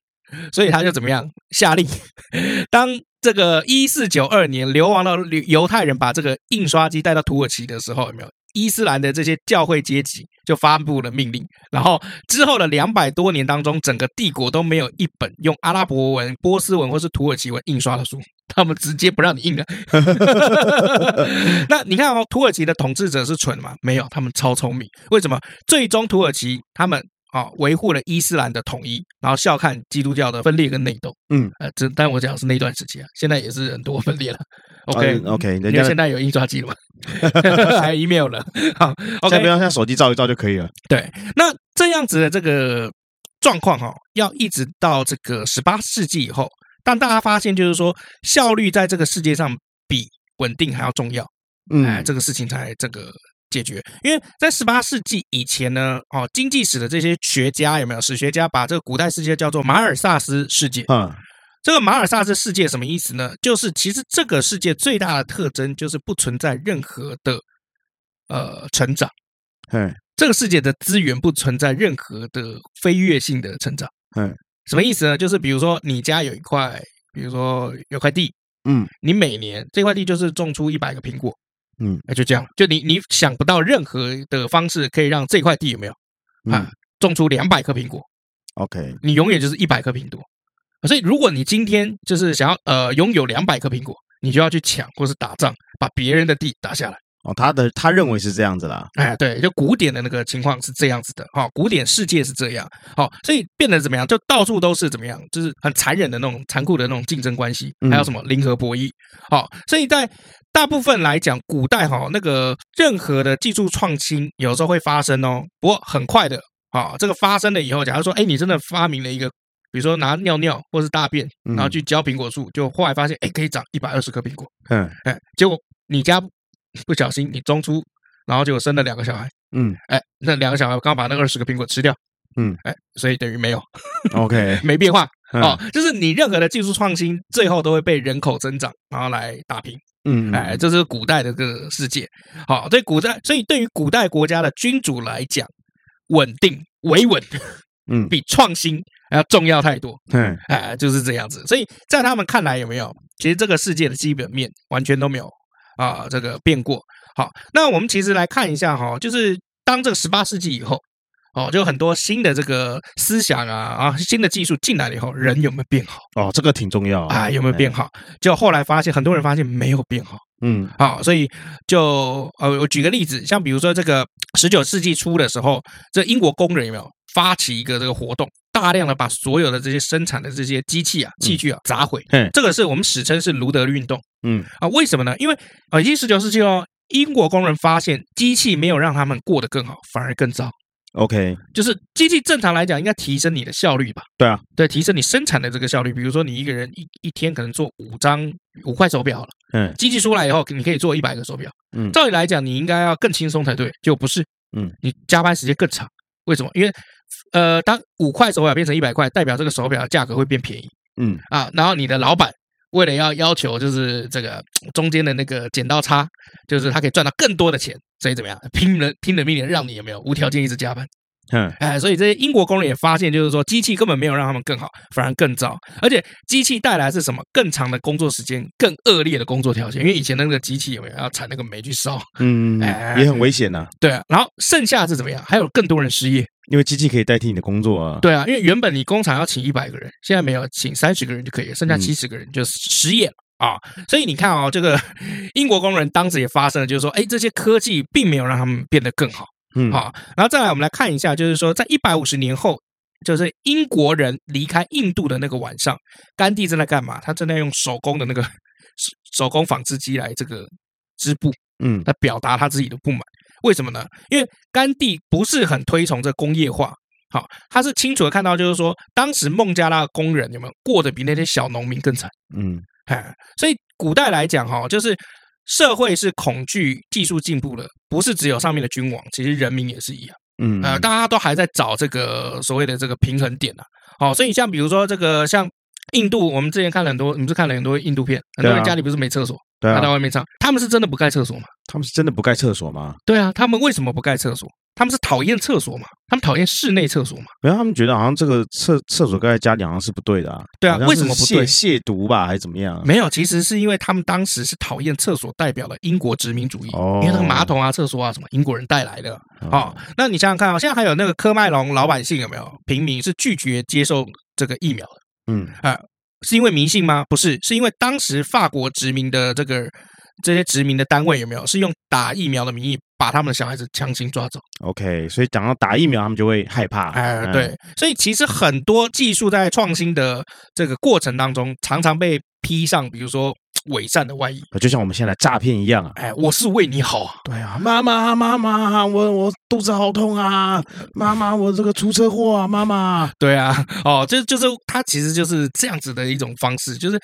Speaker 1: 所以他就怎么样下令，*laughs* 当这个一四九二年流亡的犹太人把这个印刷机带到土耳其的时候，有没有？伊斯兰的这些教会阶级就发布了命令，然后之后的两百多年当中，整个帝国都没有一本用阿拉伯文、波斯文或是土耳其文印刷的书，他们直接不让你印了。*laughs* 那你看哦，土耳其的统治者是蠢吗？没有，他们超聪明。为什么？最终土耳其他们。啊，维护了伊斯兰的统一，然后笑看基督教的分裂跟内斗。嗯，呃，这但我讲的是那段时期啊，现在也是很多分裂了。OK OK，人家现在有印刷机了嘛，*laughs* 还有 email 了。好，OK，
Speaker 2: 不要像手机照一照就可以了。
Speaker 1: 对，那这样子的这个状况哈，要一直到这个十八世纪以后，当大家发现就是说效率在这个世界上比稳定还要重要，嗯，哎，这个事情才这个。解决，因为在十八世纪以前呢，哦，经济史的这些学家有没有史学家把这个古代世界叫做马尔萨斯世界？嗯，这个马尔萨斯世界什么意思呢？就是其实这个世界最大的特征就是不存在任何的呃成长，嗯，这个世界的资源不存在任何的飞跃性的成长，嗯，什么意思呢？就是比如说你家有一块，比如说有块地，嗯，你每年这块地就是种出一百个苹果。嗯，那就这样，就你你想不到任何的方式可以让这块地有没有啊种出两百颗苹果
Speaker 2: ？OK，
Speaker 1: 你永远就是一百颗苹果。所以如果你今天就是想要呃拥有两百颗苹果，你就要去抢或是打仗，把别人的地打下来。
Speaker 2: 哦，他的他认为是这样子啦。
Speaker 1: 哎，对，就古典的那个情况是这样子的。哈、哦，古典世界是这样。好、哦，所以变得怎么样？就到处都是怎么样？就是很残忍的那种残酷的那种竞争关系，还有什么零和博弈。好、哦，所以在大部分来讲，古代哈、哦、那个任何的技术创新有时候会发生哦，不过很快的。啊、哦，这个发生了以后，假如说，哎，你真的发明了一个，比如说拿尿尿或是大便，然后去浇苹果树，就后来发现，哎，可以长一百二十颗苹果。嗯，哎，结果你家。不小心你中出，然后就生了两个小孩，嗯，哎，那两个小孩刚把那二十个苹果吃掉，嗯，哎，所以等于没有
Speaker 2: ，OK，*laughs*
Speaker 1: 没变化。哦，就是你任何的技术创新，最后都会被人口增长然后来打平，嗯，哎，这是古代的这个世界，好，对古代，所以对于古代国家的君主来讲，稳定维稳，嗯，*laughs* 比创新还要重要太多，嗯，哎，就是这样子，所以在他们看来有没有，其实这个世界的基本面完全都没有。啊，这个变过好，那我们其实来看一下哈，就是当这个十八世纪以后，哦，就很多新的这个思想啊啊，新的技术进来了以后，人有没有变好？
Speaker 2: 哦，这个挺重要
Speaker 1: 啊，有没有变好？就后来发现，很多人发现没有变好，嗯，好，所以就呃，我举个例子，像比如说这个十九世纪初的时候，这英国工人有没有发起一个这个活动？大量的把所有的这些生产的这些机器啊、器具啊砸毁，嗯，这个是我们史称是卢德运动，嗯。啊，为什么呢？因为啊，已经十九世纪哦，英国工人发现机器没有让他们过得更好，反而更糟。
Speaker 2: OK，
Speaker 1: 就是机器正常来讲应该提升你的效率吧？
Speaker 2: 对啊，
Speaker 1: 对，提升你生产的这个效率。比如说你一个人一一天可能做五张五块手表好了，嗯，机器出来以后你可以做一百个手表，嗯，照理来讲你应该要更轻松才对，就不是，嗯，你加班时间更长，为什么？因为呃，当五块手表变成一百块，代表这个手表的价格会变便宜。嗯啊，然后你的老板为了要要求，就是这个中间的那个剪刀差，就是他可以赚到更多的钱，所以怎么样，拼了拼了命的让你有没有无条件一直加班。嗯，哎，所以这些英国工人也发现，就是说机器根本没有让他们更好，反而更糟。而且机器带来是什么？更长的工作时间，更恶劣的工作条件。因为以前那个机器有没有要产那个煤去烧？嗯，
Speaker 2: 也很危险呐。
Speaker 1: 对啊，然后剩下是怎么样？还有更多人失业，
Speaker 2: 因为机器可以代替你的工作啊。
Speaker 1: 对啊，因为原本你工厂要请一百个人，现在没有，请三十个人就可以了，剩下七十个人就失业了啊。所以你看哦，这个 *laughs* 英国工人当时也发生了，就是说，哎，这些科技并没有让他们变得更好。嗯，好，然后再来，我们来看一下，就是说，在一百五十年后，就是英国人离开印度的那个晚上，甘地正在干嘛？他正在用手工的那个手工纺织机来这个织布，嗯，来表达他自己的不满。为什么呢？因为甘地不是很推崇这工业化，好，他是清楚的看到，就是说，当时孟加拉的工人有没有过得比那些小农民更惨？嗯，哎，所以古代来讲，哈，就是。社会是恐惧技术进步的，不是只有上面的君王，其实人民也是一样。嗯，呃，大家都还在找这个所谓的这个平衡点啊。好，所以像比如说这个像印度，我们之前看了很多，你不是看了很多印度片，很多人家里不是没厕所。对啊，他在外面唱，他们是真的不盖厕所吗？
Speaker 2: 他们是真的不盖厕所吗？
Speaker 1: 对啊，他们为什么不盖厕所？他们是讨厌厕所吗？他们讨厌室内厕所吗？
Speaker 2: 没有，他们觉得好像这个厕厕所盖在家里好像是不对的啊。
Speaker 1: 对啊，为什么不对？
Speaker 2: 亵渎吧，还是怎么样？
Speaker 1: 没有，其实是因为他们当时是讨厌厕所代表了英国殖民主义，哦、因为那个马桶啊、厕所啊什么英国人带来的。哦，哦，那你想想看啊，现在还有那个科麦隆老百姓有没有平民是拒绝接受这个疫苗的？嗯啊。是因为迷信吗？不是，是因为当时法国殖民的这个这些殖民的单位有没有是用打疫苗的名义把他们的小孩子强行抓走
Speaker 2: ？OK，所以讲到打疫苗，他们就会害怕。
Speaker 1: 哎，对，所以其实很多技术在创新的这个过程当中，常常被披上，比如说。伪善的外衣，
Speaker 2: 就像我们现在诈骗一样啊！
Speaker 1: 哎，我是为你好啊！
Speaker 2: 对啊，妈妈妈妈，我我肚子好痛啊！妈妈，我这个出车祸啊！妈妈，
Speaker 1: 对啊，哦，就就是他其实就是这样子的一种方式，就是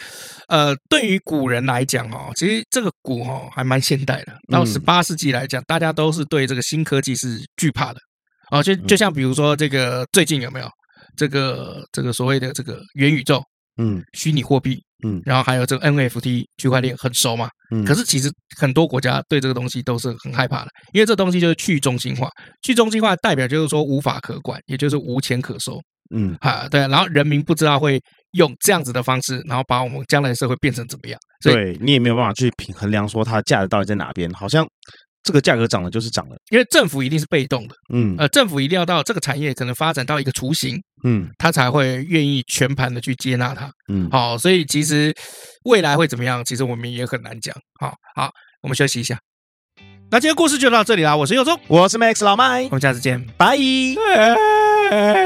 Speaker 1: 呃，对于古人来讲哦，其实这个古哦还蛮现代的。到十八世纪来讲，大家都是对这个新科技是惧怕的哦，就就像比如说这个最近有没有这个这个所谓的这个元宇宙？嗯，虚拟货币。嗯，然后还有这个 NFT 区块链很熟嘛？嗯，可是其实很多国家对这个东西都是很害怕的，因为这东西就是去中心化。去中心化代表就是说无法可管，也就是无钱可收。嗯，啊，对，然后人民不知道会用这样子的方式，然后把我们将来的社会变成怎么样？
Speaker 2: 对，你也没有办法去评衡量说它的价值到底在哪边，好像。这个价格涨了就是涨了，
Speaker 1: 因为政府一定是被动的，嗯，呃，政府一定要到这个产业可能发展到一个雏形，嗯，他才会愿意全盘的去接纳它，嗯，好，所以其实未来会怎么样，其实我们也很难讲，好，好，我们休息一下。那今天故事就到这里啦，我是佑宗，
Speaker 2: 我是 Max 老麦，
Speaker 1: 我们下次见，
Speaker 2: 拜。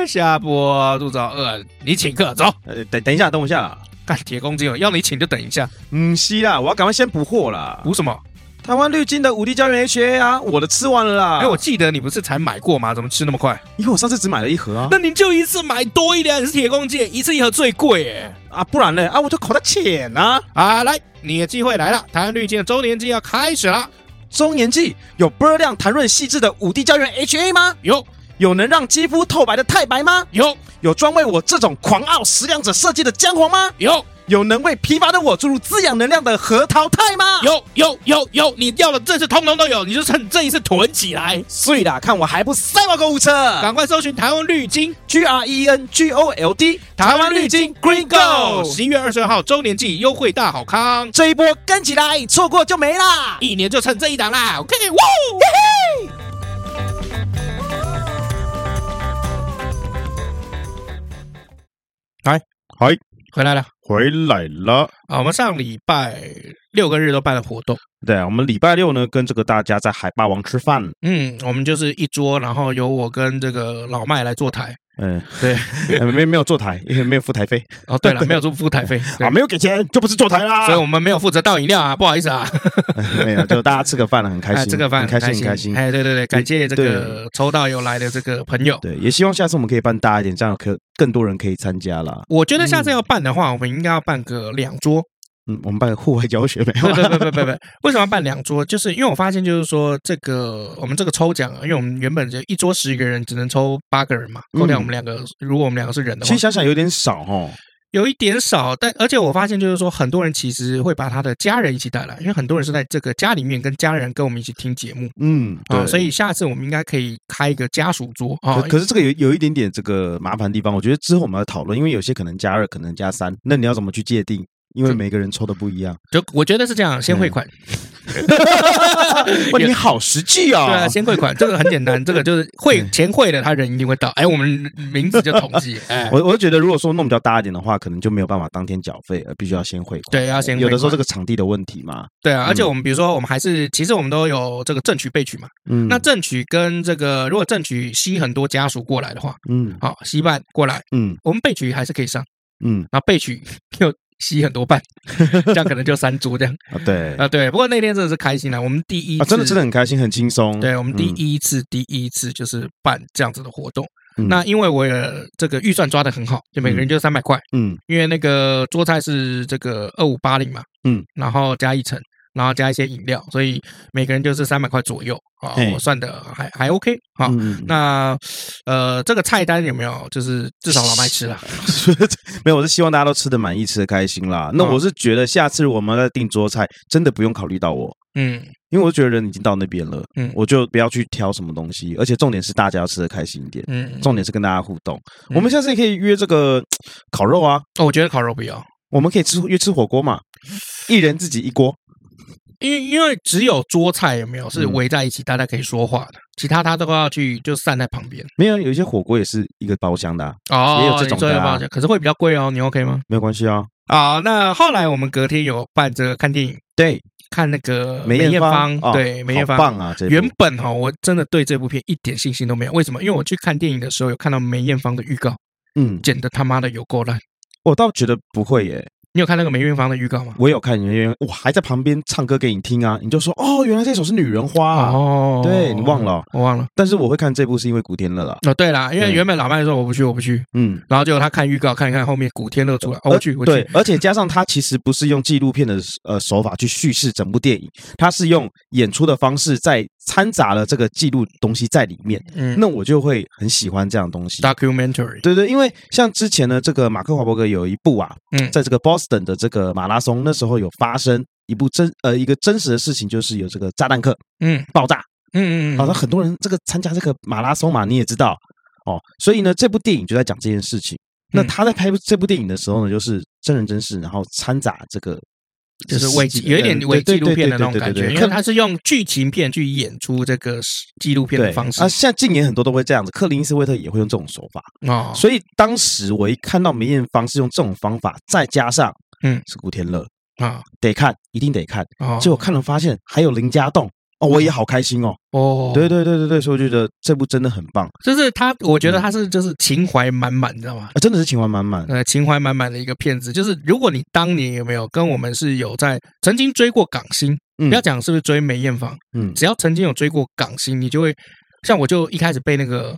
Speaker 1: 下播肚子好饿，你请客走。
Speaker 2: 呃，等等一下，等我一下。
Speaker 1: 干铁公鸡哦，要你请就等一下。
Speaker 2: 嗯，是啦，我要赶快先补货啦。
Speaker 1: 补什么？
Speaker 2: 台湾绿金的五 D 胶原 HA 啊，我的吃完了啦。
Speaker 1: 哎，我记得你不是才买过吗？怎么吃那么快？
Speaker 2: 因为我上次只买了一盒啊。
Speaker 1: 那你就一次买多一点，你是铁公鸡，一次一盒最贵哎。
Speaker 2: 啊，不然呢？啊，我就口袋浅啊。
Speaker 1: 啊，来，你的机会来了，台湾绿金的周年季要开始了。
Speaker 2: 周年季有波亮弹润细致的五 D 胶原 HA 吗？
Speaker 1: 有。
Speaker 2: 有能让肌肤透白的太白吗？
Speaker 1: 有。
Speaker 2: 有专为我这种狂傲食量者设计的姜黄吗？
Speaker 1: 有。
Speaker 2: 有能为疲乏的我注入滋养能量的核桃肽吗？
Speaker 1: 有有有有，你要的这次通通都有，你就趁这一次囤起来。
Speaker 2: 碎啦，看我还不塞爆购物车！
Speaker 1: 赶快搜寻台湾绿金
Speaker 2: G R E N G O L D，
Speaker 1: 台湾绿金 Green Gold，十一月二十二号周年季优惠大好康，
Speaker 2: 这一波跟起来，错过就没啦！
Speaker 1: 一年就趁这一档啦！OK，哇！
Speaker 2: 嗨，
Speaker 1: 回来了。
Speaker 2: 回来了
Speaker 1: 啊！我们上礼拜六个日都办了活动，
Speaker 2: 对啊，我们礼拜六呢跟这个大家在海霸王吃饭，
Speaker 1: 嗯，我们就是一桌，然后由我跟这个老麦来坐台。
Speaker 2: 嗯，对，*laughs* 没没有坐台，因为没有付台费。
Speaker 1: 哦，对了，*laughs* 没有付台费
Speaker 2: 啊，没有给钱就不是坐台啦。
Speaker 1: 所以我们没有负责倒饮料啊，不好意思啊。*laughs*
Speaker 2: 没有，就大家吃个饭了，很开心，
Speaker 1: 吃个饭
Speaker 2: 很开心，很开心。
Speaker 1: 哎，对对对，感谢这个抽到有来的这个朋友。
Speaker 2: 对，也希望下次我们可以办大一点，这样可更多人可以参加啦。
Speaker 1: 我觉得下次要办的话，我们应该要办个两桌。
Speaker 2: 嗯，我们办户外教学没有？
Speaker 1: 不不不不不不，为什么要办两桌？就是因为我发现，就是说这个我们这个抽奖啊，因为我们原本就一桌十一个人，只能抽八个人嘛。扣掉我们两个，如果我们两个是人的话，
Speaker 2: 其实想想有点少哦，
Speaker 1: 有一点少。但而且我发现，就是说很多人其实会把他的家人一起带来，因为很多人是在这个家里面跟家人跟我们一起听节目。嗯，对。所以下次我们应该可以开一个家属桌啊。
Speaker 2: 可是这个有有一点点这个麻烦地方，我觉得之后我们要讨论，因为有些可能加二，可能加三，那你要怎么去界定？因为每个人抽的不一样，
Speaker 1: 就我觉得是这样，先汇款。
Speaker 2: 哇，你好实际啊！
Speaker 1: 对啊，先汇款，这个很简单，这个就是汇钱汇了，他人一定会到。哎，我们名字就统计。哎，
Speaker 2: 我我就觉得，如果说弄比较大一点的话，可能就没有办法当天缴费，而必须要先汇款。
Speaker 1: 对，要先。
Speaker 2: 有的时候这个场地的问题嘛。
Speaker 1: 对啊，而且我们比如说，我们还是其实我们都有这个正取备取嘛。嗯。那正取跟这个，如果正取吸很多家属过来的话，嗯，好，吸半过来，嗯，我们备取还是可以上，嗯，然后备取 *laughs* 又。吸很多半，*laughs* 这样可能就三桌这样 *laughs*
Speaker 2: 啊，对
Speaker 1: 啊，对。不过那天真的是开心了，我们第一次、
Speaker 2: 啊、真的真的很开心，很轻松。
Speaker 1: 对，我们第一次、嗯、第一次就是办这样子的活动。嗯、那因为我也这个预算抓的很好，就每个人就三百块。嗯，因为那个桌菜是这个二五八零嘛，嗯，然后加一层。然后加一些饮料，所以每个人就是三百块左右啊，我算的还还 OK 好，嗯、那呃，这个菜单有没有？就是至少老麦吃了，*laughs*
Speaker 2: 没有？我是希望大家都吃的满意，吃的开心啦。那我是觉得下次我们在订桌菜，真的不用考虑到我，嗯，因为我觉得人已经到那边了，嗯，我就不要去挑什么东西，而且重点是大家要吃的开心一点，嗯，重点是跟大家互动。嗯、我们下次也可以约这个烤肉啊，
Speaker 1: 哦，我觉得烤肉不要，
Speaker 2: 我们可以吃约吃火锅嘛，*laughs* 一人自己一锅。
Speaker 1: 因为因为只有桌菜有没有是围在一起，大家可以说话的，其他他都要去就散在旁边。
Speaker 2: 没有，有一些火锅也是一个包厢的
Speaker 1: 哦，
Speaker 2: 也有这种的
Speaker 1: 包厢，可是会比较贵哦。你 OK 吗？
Speaker 2: 没有关系啊。
Speaker 1: 啊，那后来我们隔天有办这个看电影，
Speaker 2: 对，
Speaker 1: 看那个梅艳芳，对，梅艳芳
Speaker 2: 棒啊！
Speaker 1: 原本哈，我真的对这部片一点信心都没有。为什么？因为我去看电影的时候有看到梅艳芳的预告，嗯，剪得他妈的有够烂。
Speaker 2: 我倒觉得不会耶。
Speaker 1: 你有看那个梅艳芳的预告吗？
Speaker 2: 我有看梅艳芳，我还在旁边唱歌给你听啊！你就说哦，原来这首是《女人花》啊！哦，对，你忘了，
Speaker 1: 我忘了。
Speaker 2: 但是我会看这部是因为古天乐了。
Speaker 1: 哦，对啦，因为原本老麦说我不去，我不去，嗯，然后结果他看预告，看一看后面古天乐出来，我去，我去。
Speaker 2: 对，而且加上他其实不是用纪录片的呃手法去叙事整部电影，他是用演出的方式在掺杂了这个记录东西在里面。嗯，那我就会很喜欢这样东西。
Speaker 1: Documentary，
Speaker 2: 对对，因为像之前呢，这个马克华伯格有一部啊，嗯，在这个 Boston 的这个马拉松那时候有发生一部真呃一个真实的事情，就是有这个炸弹客嗯。爆炸。嗯嗯好像很多人这个参加这个马拉松嘛，你也知道哦，所以呢这部电影就在讲这件事情。那他在拍这部电影的时候呢，就是真人真事，然后掺杂这个
Speaker 1: 就是伪有一点伪纪录片的那种感觉，因为他是用剧情片去演出这个纪录片的方式
Speaker 2: 啊。现在近年很多都会这样子，克林斯威特也会用这种手法啊。所以当时我一看到梅艳芳是用这种方法，再加上。嗯，是古天乐啊，得看，一定得看。结果看了发现还有林家栋哦，我也好开心哦。哦，对对对对对，所以我觉得这部真的很棒。
Speaker 1: 就是他，我觉得他是就是情怀满满，你知道吗？
Speaker 2: 啊，真的是情怀满满。
Speaker 1: 呃，情怀满满的一个片子。就是如果你当年有没有跟我们是有在曾经追过港星，不要讲是不是追梅艳芳，嗯，只要曾经有追过港星，你就会像我就一开始被那个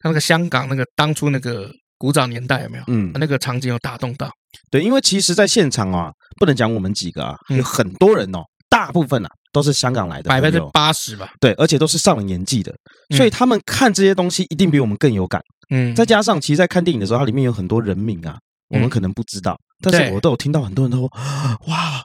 Speaker 1: 他那个香港那个当初那个古早年代有没有？嗯，那个场景有打动到。
Speaker 2: 对，因为其实，在现场啊，不能讲我们几个啊，有很多人哦，大部分啊都是香港来的，
Speaker 1: 百分之八十吧。
Speaker 2: 对，而且都是上了年纪的，所以他们看这些东西一定比我们更有感。嗯，再加上，其实，在看电影的时候，它里面有很多人名啊，我们可能不知道，但是我都有听到很多人都说，哇，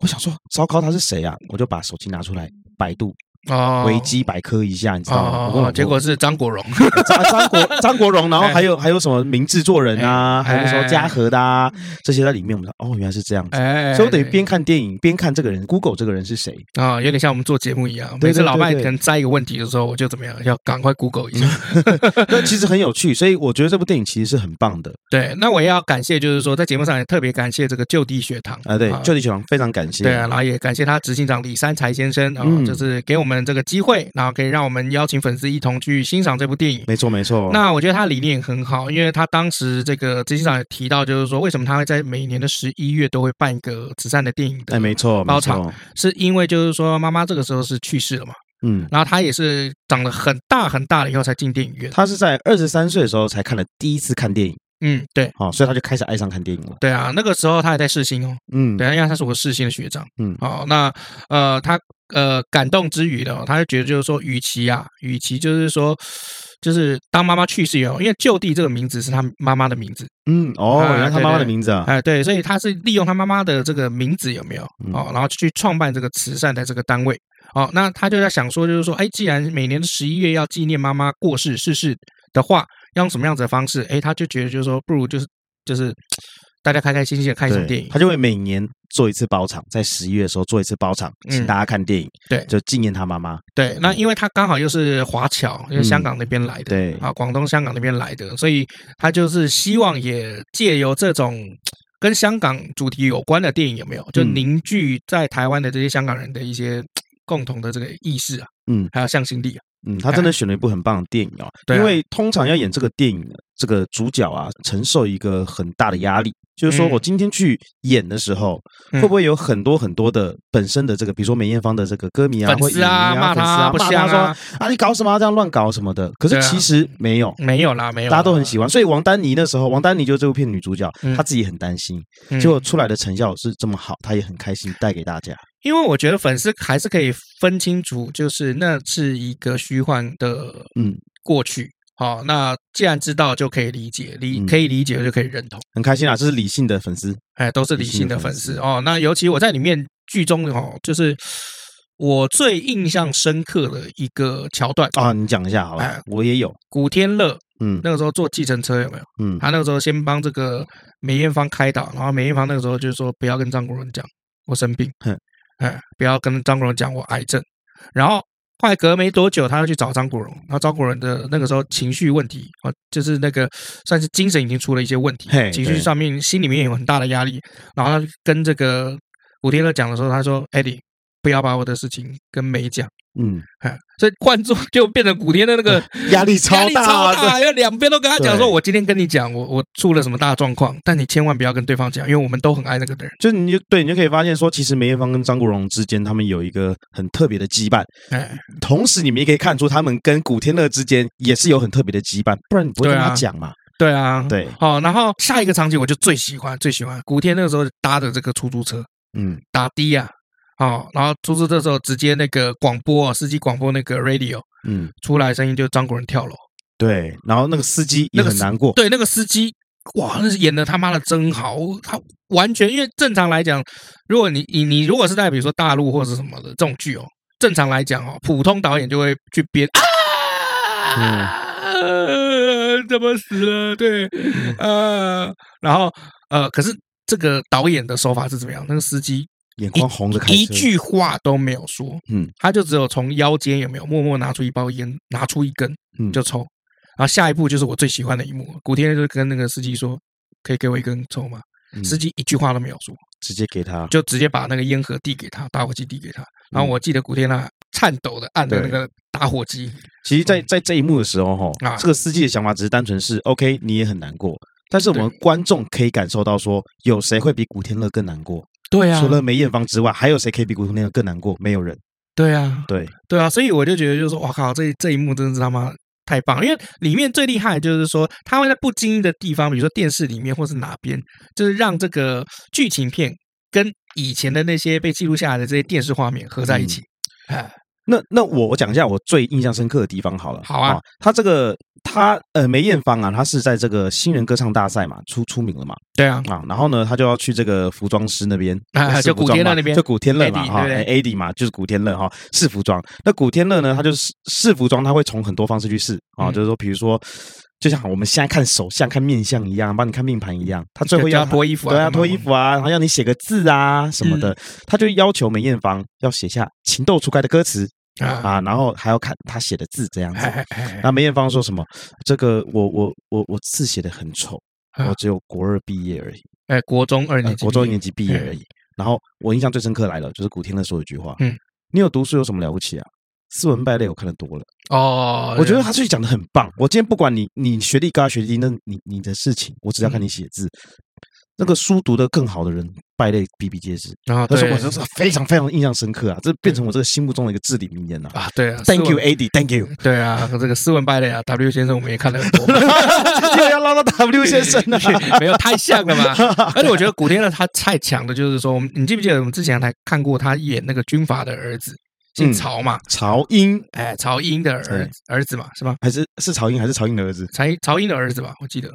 Speaker 2: 我想说，糟糕，他是谁啊？我就把手机拿出来百度。哦，维基百科一下，你知道吗？
Speaker 1: 哦，结果是张国荣，*laughs*
Speaker 2: 张张国 *laughs* 张国荣，然后还有还有什么名制作人啊，还有说嘉禾的啊，这些在里面，我们说哦，原来是这样子，所以我等于边看电影边看这个人，Google 这个人是谁
Speaker 1: 啊？有点像我们做节目一样，每次老麦可能摘一个问题的时候，我就怎么样，要赶快 Google 一下。*laughs*
Speaker 2: 那其实很有趣，所以我觉得这部电影其实是很棒的。
Speaker 1: 对，那我也要感谢，就是说在节目上也特别感谢这个就地学堂
Speaker 2: 啊，对，就地学堂非常感谢。
Speaker 1: 对啊，然后也感谢他执行长李三才先生啊，就是给我们这个机会。然后可以让我们邀请粉丝一同去欣赏这部电影。
Speaker 2: 没错，没错。
Speaker 1: 那我觉得他理念很好，因为他当时这个执行长也提到，就是说为什么他会在每年的十一月都会办一个慈善的电影的。
Speaker 2: 哎，没错，
Speaker 1: 包场是因为就是说妈妈这个时候是去世了嘛。嗯。然后他也是长得很大很大了以后才进电影院。
Speaker 2: 他是在二十三岁的时候才看了第一次看电影。
Speaker 1: 嗯，对。
Speaker 2: 好，所以他就开始爱上看电影了。
Speaker 1: 对啊，那个时候他还在世新哦。嗯。对啊，因为他是我世新的学长。嗯。好，那呃他。呃，感动之余呢，他就觉得就是说，与其啊，与其就是说，就是当妈妈去世以后，因为就地这个名字是他妈妈的名字，
Speaker 2: 嗯，哦，原来他妈妈的名字啊，
Speaker 1: 哎，对，所以他是利用他妈妈的这个名字有没有哦，然后去创办这个慈善的这个单位，哦，那他就在想说，就是说，哎，既然每年的十一月要纪念妈妈过世逝世的话，要用什么样子的方式？哎，他就觉得就是说，不如就是就是。大家开开心心的看一场电影，
Speaker 2: 他就会每年做一次包场，在十一月的时候做一次包场，请大家看电影，对，就纪念他妈妈。
Speaker 1: 对，那因为他刚好又是华侨，因为香港那边来的，对。啊，广东、香港那边来的，所以他就是希望也借由这种跟香港主题有关的电影，有没有？就凝聚在台湾的这些香港人的一些共同的这个意识啊，嗯，还有向心力啊。
Speaker 2: 嗯，他真的选了一部很棒的电影哦，因为通常要演这个电影的这个主角啊，承受一个很大的压力，就是说我今天去演的时候，会不会有很多很多的本身的这个，比如说梅艳芳的这个歌迷啊，
Speaker 1: 粉丝啊，骂他啊，骂他说
Speaker 2: 啊，你搞什么这样乱搞什么的？可是其实没有，
Speaker 1: 没有啦，没有，
Speaker 2: 大家都很喜欢。所以王丹妮那时候，王丹妮就这部片女主角，她自己很担心，结果出来的成效是这么好，她也很开心带给大家。
Speaker 1: 因为我觉得粉丝还是可以分清楚，就是那是一个虚幻的嗯过去，好、那既然知道就可以理解，理可以理解就可以认同，
Speaker 2: 很开心啊，这是理性的粉丝，
Speaker 1: 哎，都是理性的粉丝哦。那尤其我在里面剧中哦，就是我最印象深刻的一个桥段
Speaker 2: 啊，你讲一下好吧？哎，我也有
Speaker 1: 古天乐，嗯，那个时候坐计程车有没有？嗯，他那个时候先帮这个梅艳芳开导，然后梅艳芳那个时候就说不要跟张国荣讲我生病，哼。哎，不要跟张国荣讲我癌症。然后后来隔没多久，他要去找张国荣。然后张国荣的那个时候情绪问题啊，就是那个算是精神已经出了一些问题，情绪上面心里面有很大的压力。然后他跟这个古天乐讲的时候，他说：“Eddie，不要把我的事情跟梅讲。”嗯，所以换做就变成古天乐那个 *laughs*
Speaker 2: 压力超大，超
Speaker 1: 大，因为两边都跟他讲说，我今天跟你讲，我我出了什么大状况，但你千万不要跟对方讲，因为我们都很爱那个人。
Speaker 2: 就你就对，你就可以发现说，其实梅艳芳跟张国荣之间，他们有一个很特别的羁绊。哎，同时你们也可以看出，他们跟古天乐之间也是有很特别的羁绊，不然你不会跟他讲嘛。
Speaker 1: 对啊，对。好，然后下一个场景我就最喜欢，最喜欢古天乐那个时候搭的这个出租车，嗯，打的啊。哦，然后出租车的时候直接那个广播，司机广播那个 radio，嗯，出来声音就是张国荣跳楼。
Speaker 2: 对，然后那个司机也很难过。
Speaker 1: 对，那个司机，哇，那是演的他妈的真好，他完全因为正常来讲，如果你你你如果是在比如说大陆或者什么的这种剧哦，正常来讲哦，普通导演就会去编啊，*laughs* 怎么死了？对，呃，然后呃，可是这个导演的手法是怎么样？那个司机。
Speaker 2: 眼眶红的，
Speaker 1: 一句话都没有说，嗯，他就只有从腰间有没有默默拿出一包烟，拿出一根，嗯，就抽，然后下一步就是我最喜欢的一幕，古天乐就跟那个司机说：“可以给我一根抽吗？”司机一句话都没有说，
Speaker 2: 直接给他，
Speaker 1: 就直接把那个烟盒递给他，打火机递给他。然后我记得古天乐颤抖的按着那个打火机。
Speaker 2: 其实，在在这一幕的时候，哈，这个司机的想法只是单纯是 OK，你也很难过，但是我们观众可以感受到说，有谁会比古天乐更难过？
Speaker 1: 对啊，
Speaker 2: 除了梅艳芳之外，还有谁可以比古天乐更难过？没有人。
Speaker 1: 对啊，
Speaker 2: 对
Speaker 1: 对啊，所以我就觉得，就是说，哇靠，这这一幕真的是他妈太棒！因为里面最厉害的就是说，他会在不经意的地方，比如说电视里面或是哪边，就是让这个剧情片跟以前的那些被记录下来的这些电视画面合在一起。哎、嗯，
Speaker 2: 那那我我讲一下我最印象深刻的地方好了。
Speaker 1: 好啊，
Speaker 2: 他这个。他呃，梅艳芳啊，他是在这个新人歌唱大赛嘛出出名了嘛？
Speaker 1: 对啊
Speaker 2: 啊，然后呢，他就要去这个服装师那边，
Speaker 1: 啊，就古天乐那边，
Speaker 2: 就古天乐嘛哈，AD 嘛，就是古天乐哈试服装。那古天乐呢，他就是试服装，他会从很多方式去试啊，就是说，比如说，就像我们现在看手相、看面相一样，帮你看命盘一样，他最后要
Speaker 1: 脱衣服，
Speaker 2: 对啊，脱衣服啊，然后要你写个字啊什么的，他就要求梅艳芳要写下情窦初开的歌词。啊，然后还要看他写的字这样子。那梅艳芳说什么？这个我我我我字写的很丑，我只有国二毕业而已。
Speaker 1: 哎，国中二年级，
Speaker 2: 国中一年级毕业而已。然后我印象最深刻来了，就是古天乐说一句话：嗯，你有读书有什么了不起啊？斯文败类我看的多了。哦，我觉得他这句讲的很棒。我今天不管你你学历高学历低，那你你的事情，我只要看你写字。那个书读得更好的人，败类比比皆是啊！但是我真是非常非常印象深刻啊！这变成我这个心目中的一个至理名言了啊！
Speaker 1: 对啊
Speaker 2: ，Thank you, AD，Thank you。
Speaker 1: 对啊，这个斯文败类啊，W 先生我们也看了很多，*laughs*
Speaker 2: 又要唠到 W 先生了，
Speaker 1: 没有太像了嘛？*laughs* 而且我觉得古天乐他太强的，就是说，你记不记得我们之前还看过他演那个军阀的儿子，姓曹嘛？
Speaker 2: 曹英，
Speaker 1: 哎，曹英的儿儿子嘛，是吧？
Speaker 2: 还是是曹英，还是曹英的儿子？
Speaker 1: 曹曹英的儿子吧，我记得。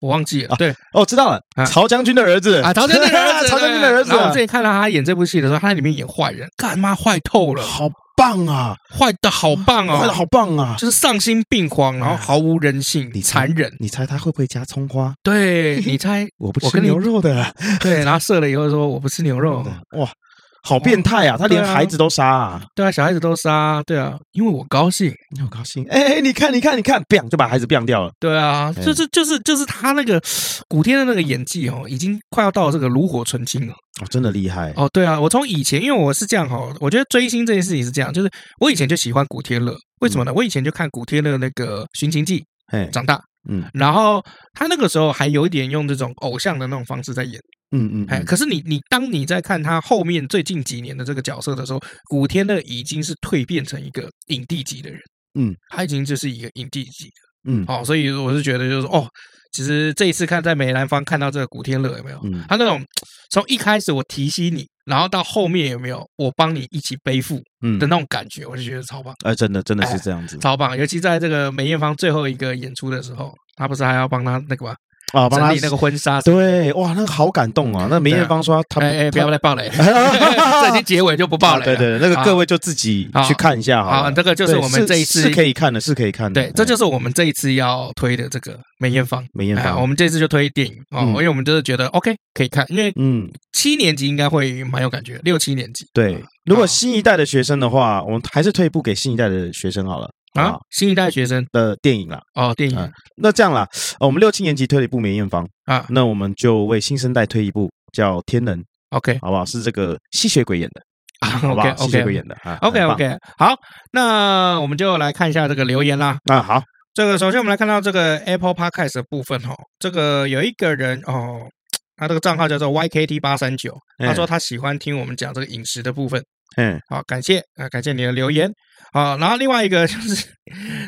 Speaker 1: 我忘记了，对，
Speaker 2: 哦，知道了，曹将军的儿子。
Speaker 1: 啊，曹将军的儿子，*laughs*
Speaker 2: 曹将军的儿子。
Speaker 1: 我之前看到他演这部戏的时候，他在里面演坏人，干嘛坏透了，
Speaker 2: 好棒啊，
Speaker 1: 坏的好棒啊，
Speaker 2: 坏的好棒啊，
Speaker 1: 就是丧心病狂，然后毫无人性，
Speaker 2: 你
Speaker 1: 残忍，
Speaker 2: 你猜他会不会加葱花？
Speaker 1: 对，你猜，*laughs*
Speaker 2: 我不吃牛肉的，
Speaker 1: 对，然后射了以后说我不吃牛肉，*laughs*
Speaker 2: 哇。好变态啊！他连孩子都杀啊！
Speaker 1: 对啊，小孩子都杀，对啊，因为我高兴，
Speaker 2: 你好高兴！哎哎，你看，你看，你看，biang 就把孩子 biang 掉了。
Speaker 1: 对啊，就是就是就是他那个古天的那个演技哦，已经快要到这个炉火纯青了。
Speaker 2: 哦，真的厉害
Speaker 1: 哦！对啊，我从以前，因为我是这样哈，我觉得追星这件事情是这样，就是我以前就喜欢古天乐，为什么呢？我以前就看古天乐那个《寻秦记》，哎，长大，嗯，然后他那个时候还有一点用这种偶像的那种方式在演。嗯嗯，哎，可是你你当你在看他后面最近几年的这个角色的时候，古天乐已经是蜕变成一个影帝级的人，嗯，他已经就是一个影帝级的，嗯，哦，所以我是觉得就是说哦，其实这一次看在梅兰芳看到这个古天乐有没有，嗯，他那种从一开始我提携你，然后到后面有没有我帮你一起背负，嗯。的那种感觉，我就觉得超棒，
Speaker 2: 哎，真的真的是这样子，
Speaker 1: 超棒，尤其在这个梅艳芳最后一个演出的时候，他不是还要帮他那个吗？
Speaker 2: 啊，帮他
Speaker 1: 理那个婚纱，
Speaker 2: 对，哇，那个好感动啊！那梅艳芳说他，
Speaker 1: 哎哎，不要再爆雷，*laughs* *laughs* 这已经结尾就不爆雷。
Speaker 2: 对对，那个各位就自己去看一下哈。
Speaker 1: 好，这个就是我们这一次
Speaker 2: 是可以看的，是可以看的。
Speaker 1: 对，这就是我们这一次要推的这个梅艳芳。
Speaker 2: 梅艳芳，
Speaker 1: 我们这次就推电影哦，因为我们就是觉得 OK 可以看，因为嗯，七年级应该会蛮有感觉，六七年级。
Speaker 2: 对，如果新一代的学生的话，我们还是推一部给新一代的学生好了。
Speaker 1: 啊，新一代学生？
Speaker 2: 的电影啦，
Speaker 1: 哦，电影。
Speaker 2: 那这样啦，我们六七年级推了一部梅艳芳啊，那我们就为新生代推一部叫《天能》，OK，好不好？是这个吸血鬼演的，*laughs*
Speaker 1: OK，
Speaker 2: 吸血鬼演的啊
Speaker 1: ，OK，OK，好，那我们就来看一下这个留言啦。
Speaker 2: 啊，好，
Speaker 1: 这个首先我们来看到这个 Apple Podcast 的部分哦，这个有一个人哦，他这个账号叫做 YKT 八三九，他说他喜欢听我们讲这个饮食的部分。嗯，好，感谢啊，感谢你的留言。好，然后另外一个就是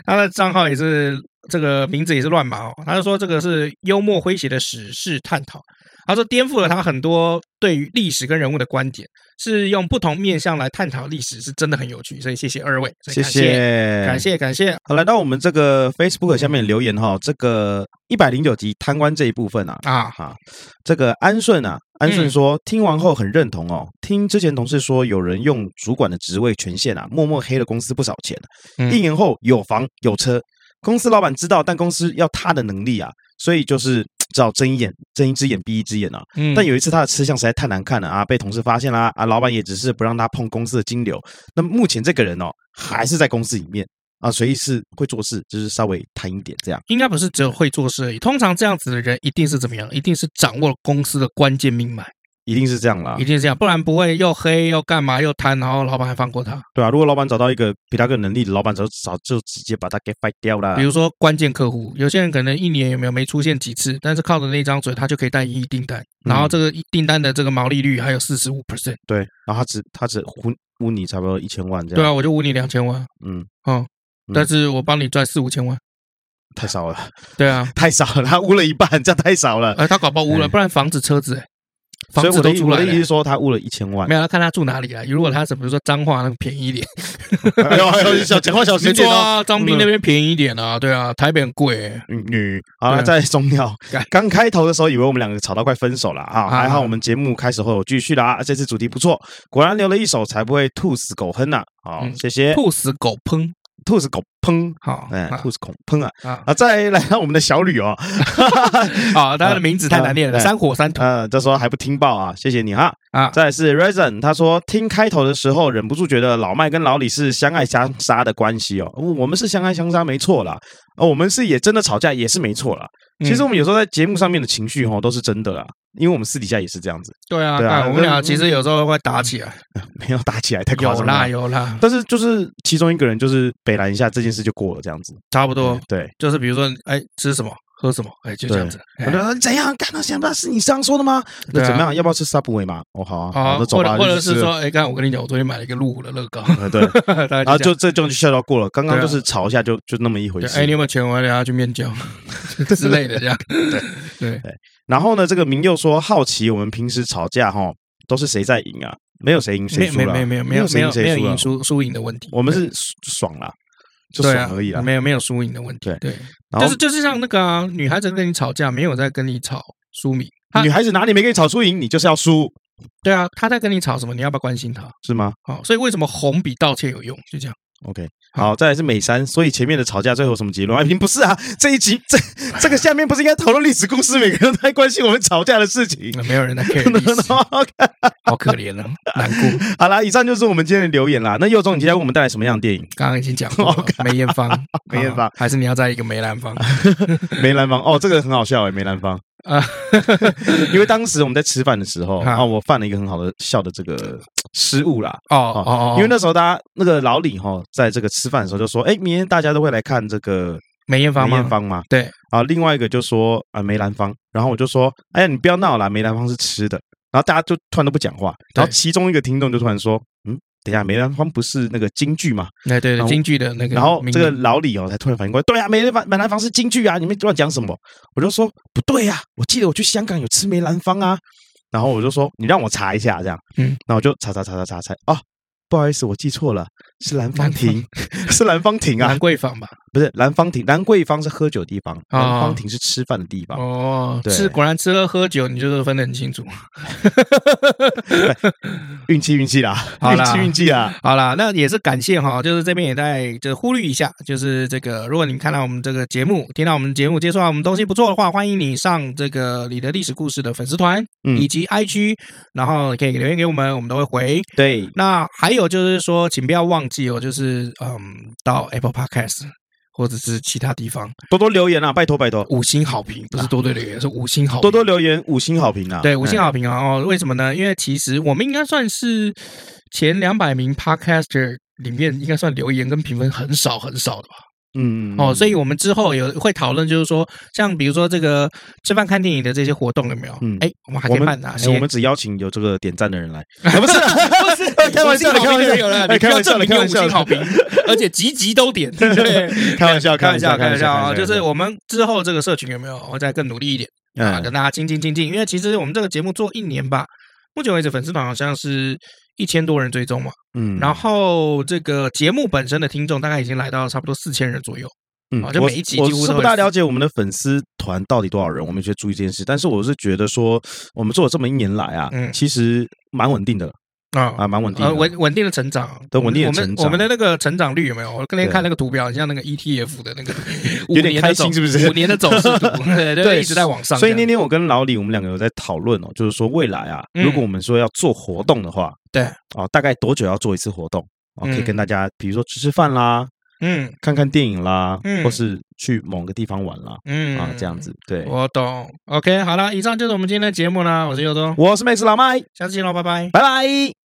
Speaker 1: 他的账号也是这个名字也是乱码哦，他就说这个是幽默诙谐的史事探讨，他说颠覆了他很多对于历史跟人物的观点，是用不同面向来探讨历史，是真的很有趣，所以谢谢二位，谢谢，感谢感谢。
Speaker 2: 好，来到我们这个 Facebook 下面留言哈，这个一百零九集贪官这一部分啊啊哈，这个安顺啊。安顺说：“听完后很认同哦。听之前同事说，有人用主管的职位权限啊，默默黑了公司不少钱。一年后有房有车，公司老板知道，但公司要他的能力啊，所以就是只好睁一眼睁一只眼闭一只眼啊。但有一次他的吃相实在太难看了啊，被同事发现啦啊，老板也只是不让他碰公司的金流。那目前这个人哦，还是在公司里面。”啊，随意是会做事，就是稍微贪一点这样。
Speaker 1: 应该不是只有会做事而已，通常这样子的人一定是怎么样？一定是掌握了公司的关键命脉。
Speaker 2: 一定是这样啦，
Speaker 1: 一定是这样，不然不会又黑又干嘛又贪，然后老板还放过他。
Speaker 2: 对啊，如果老板找到一个比他更能力的老板，早早就直接把他给废掉了。
Speaker 1: 比如说关键客户，有些人可能一年有没有没出现几次，但是靠着那张嘴，他就可以带一亿订单，然后这个订单的这个毛利率还有四十五 percent。
Speaker 2: 对，然后他只他只污污你差不多一千万这样。
Speaker 1: 对啊，我就污你两千万。嗯哦，但是我帮你赚四五千万，
Speaker 2: 太少了。
Speaker 1: 对啊，*laughs*
Speaker 2: 太少了，他污了一半，这样太少了。
Speaker 1: 哎，他搞不好污了，不然房子车子哎。
Speaker 2: 所以我的我的意思是说，他误了一千万。
Speaker 1: 没有，要看他住哪里啊？如果他是比如说脏话那个便宜一
Speaker 2: 点，*laughs* 小讲话小心点
Speaker 1: 啊！张斌那边便宜一点啊，对啊，台北很贵。
Speaker 2: 女好了，在中调刚开头的时候，以为我们两个吵到快分手了啊，还好我们节目开始后有继续啦。这次主题不错，果然留了一手，才不会兔死狗烹呐。好，谢谢。
Speaker 1: 兔死狗烹。
Speaker 2: 兔子狗烹，好，哎，兔子狗烹啊，啊，再来看我们的小吕哦，*laughs*
Speaker 1: 啊，他的名字太难念了，三火三土，
Speaker 2: 嗯，这时候还不听报啊，谢谢你哈，啊，再是 Reason，他说听开头的时候忍不住觉得老麦跟老李是相爱相杀的关系哦，我们是相爱相杀没错啦，哦，我们是也真的吵架也是没错啦，其实我们有时候在节目上面的情绪哈都是真的啦。因为我们私底下也是这样子，
Speaker 1: 对啊，对啊，我们俩其实有时候会打起来，*laughs*
Speaker 2: 没有打起来太夸张了，有
Speaker 1: 啦有啦，
Speaker 2: 但是就是其中一个人就是北拦一下，这件事就过了，这样子，
Speaker 1: 差不多，
Speaker 2: 对，
Speaker 1: 就是比如说，哎，吃什么？喝什么？哎，就这样子。
Speaker 2: 我说怎样？刚刚想不到是你这样说的吗？那怎么样？要不要吃 Subway 嘛？哦，好啊，好，那走吧。
Speaker 1: 或者是说，哎，刚刚我跟你讲，我昨天买了一个路虎的乐高。*laughs*
Speaker 2: 对，*laughs* 然后就这就笑到过了。刚刚就是吵一下，就就那么一回事。
Speaker 1: 哎，你有没有钱？我等下去面交 *laughs* 之类的，这样。对对。
Speaker 2: 然后呢，这个明又说好奇，我们平时吵架哈，都是谁在赢啊？没有谁赢谁输了，
Speaker 1: 没有没有没有没有没有赢输输赢的问题，
Speaker 2: 我们是爽了。就爽而已啦，
Speaker 1: 没有没有输赢的问题。对对，就是就是像那个女孩子跟你吵架，没有在跟你吵输赢。
Speaker 2: 女孩子哪里没跟你吵输赢？你就是要输。
Speaker 1: 对啊，她在跟你吵什么？你要不要关心她？
Speaker 2: 是吗？
Speaker 1: 好，所以为什么红比道歉有用？就这样。
Speaker 2: OK，*laughs* 好，再来是美山，所以前面的吵架最后什么结论？爱萍不是啊，这一集这这个下面不是应该讨论历史故事？每个人都在关心我们吵架的事情，
Speaker 1: 没有人在 care *laughs* 历史，*laughs* 好可怜啊，难过。
Speaker 2: 好啦，以上就是我们今天的留言啦。那佑宗，你今天为我们带来什么样的电影？
Speaker 1: 刚刚已经讲过，梅艳芳，梅艳芳，还是你要在一个梅兰芳？
Speaker 2: 梅兰芳哦，这个很好笑哎，梅兰芳。啊，*laughs* 因为当时我们在吃饭的时候啊，我犯了一个很好的笑的这个失误啦。哦哦哦，因为那时候大家那个老李哈，在这个吃饭的时候就说：“哎，明天大家都会来看这个
Speaker 1: 梅艳芳吗？”梅艳
Speaker 2: 芳嘛，
Speaker 1: 对。
Speaker 2: 啊，另外一个就说啊梅兰芳，然后我就说：“哎呀，你不要闹了，梅兰芳是吃的。”然后大家就突然都不讲话，然后其中一个听众就突然说：“嗯。”等一下，梅兰芳不是那个京剧吗？
Speaker 1: 哎，对对，京剧的那个。
Speaker 2: 然后这个老李哦，才突然反应过来，对啊，梅兰芳梅兰芳是京剧啊，你们乱讲什么？我就说不对呀，我记得我去香港有吃梅兰芳啊。然后我就说你让我查一下，这样，嗯，那我就查查查查查查，哦。不好意思，我记错了，是兰芳亭，*laughs* 是兰芳亭啊，
Speaker 1: 兰桂坊吧？
Speaker 2: 不是兰芳亭，兰桂坊是喝酒的地方，兰芳亭是吃饭的地方。
Speaker 1: 哦，对，是果然吃喝喝酒，你就是分得很清楚。*laughs*
Speaker 2: 运气运气啦，*laughs* 运气运气啦！
Speaker 1: 好啦，那也是感谢哈，就是这边也在就是呼吁一下，就是这个，如果你看到我们这个节目，听到我们节目，接触到我们东西不错的话，欢迎你上这个你的历史故事的粉丝团嗯以及 IG，然后可以留言给我们，我们都会回。
Speaker 2: 对，
Speaker 1: 那还有。有就是说，请不要忘记哦，就是嗯，到 Apple Podcast 或者是其他地方
Speaker 2: 多多留言啊，拜托拜托，
Speaker 1: 五星好评不是多多留言，是五星好评，
Speaker 2: 多多留言，五星好评啊，
Speaker 1: 对，五星好评啊哦，为什么呢？因为其实我们应该算是前两百名 Podcaster 里面，应该算留言跟评分很少很少的吧。嗯哦，所以我们之后有会讨论，就是说，像比如说这个吃饭看电影的这些活动有没有？嗯，哎，我们还可以办哪些？
Speaker 2: 我们只邀请有这个点赞的人来，*laughs*
Speaker 1: 不是 *laughs* 不是，开玩笑的，开玩笑有了，开玩笑的，开玩笑，五星好评，*laughs* 而且集集都点，对，
Speaker 2: 开玩笑，开玩笑，开玩笑啊！
Speaker 1: 就是我们之后这个社群有没有会再更努力一点啊？跟大家精进精进，因为其实我们这个节目做一年吧，目前为止粉丝团好像是。一千多人追踪嘛，嗯，然后这个节目本身的听众大概已经来到差不多四千人左右，嗯，就每一集几乎
Speaker 2: 是不大了解我们的粉丝团到底多少人，我们去注意这件事。但是我是觉得说，我们做了这么一年来啊，嗯，其实蛮稳定的。啊啊，蛮稳定，
Speaker 1: 稳稳定的成长，
Speaker 2: 对，稳定的成长。
Speaker 1: 我们的那个成长率有没有？我刚才看那个图表，像那个 ETF 的那个，*laughs*
Speaker 2: 有点开心，是不是？
Speaker 1: 五年的走势图，对 *laughs* 对，一直在往上。
Speaker 2: 所以那天我跟老李，我们两个有在讨论哦，就是说未来啊，如果我们说要做活动的话，
Speaker 1: 对，
Speaker 2: 啊，大概多久要做一次活动？啊，可以跟大家，比如说吃吃饭啦，嗯，看看电影啦，嗯，或是去某个地方玩啦，嗯啊，这样子，对，
Speaker 1: 我懂。OK，好了，以上就是我们今天的节目啦。我是佑东，
Speaker 2: 我是 Max 老麦，
Speaker 1: 下次见喽，拜拜，
Speaker 2: 拜拜。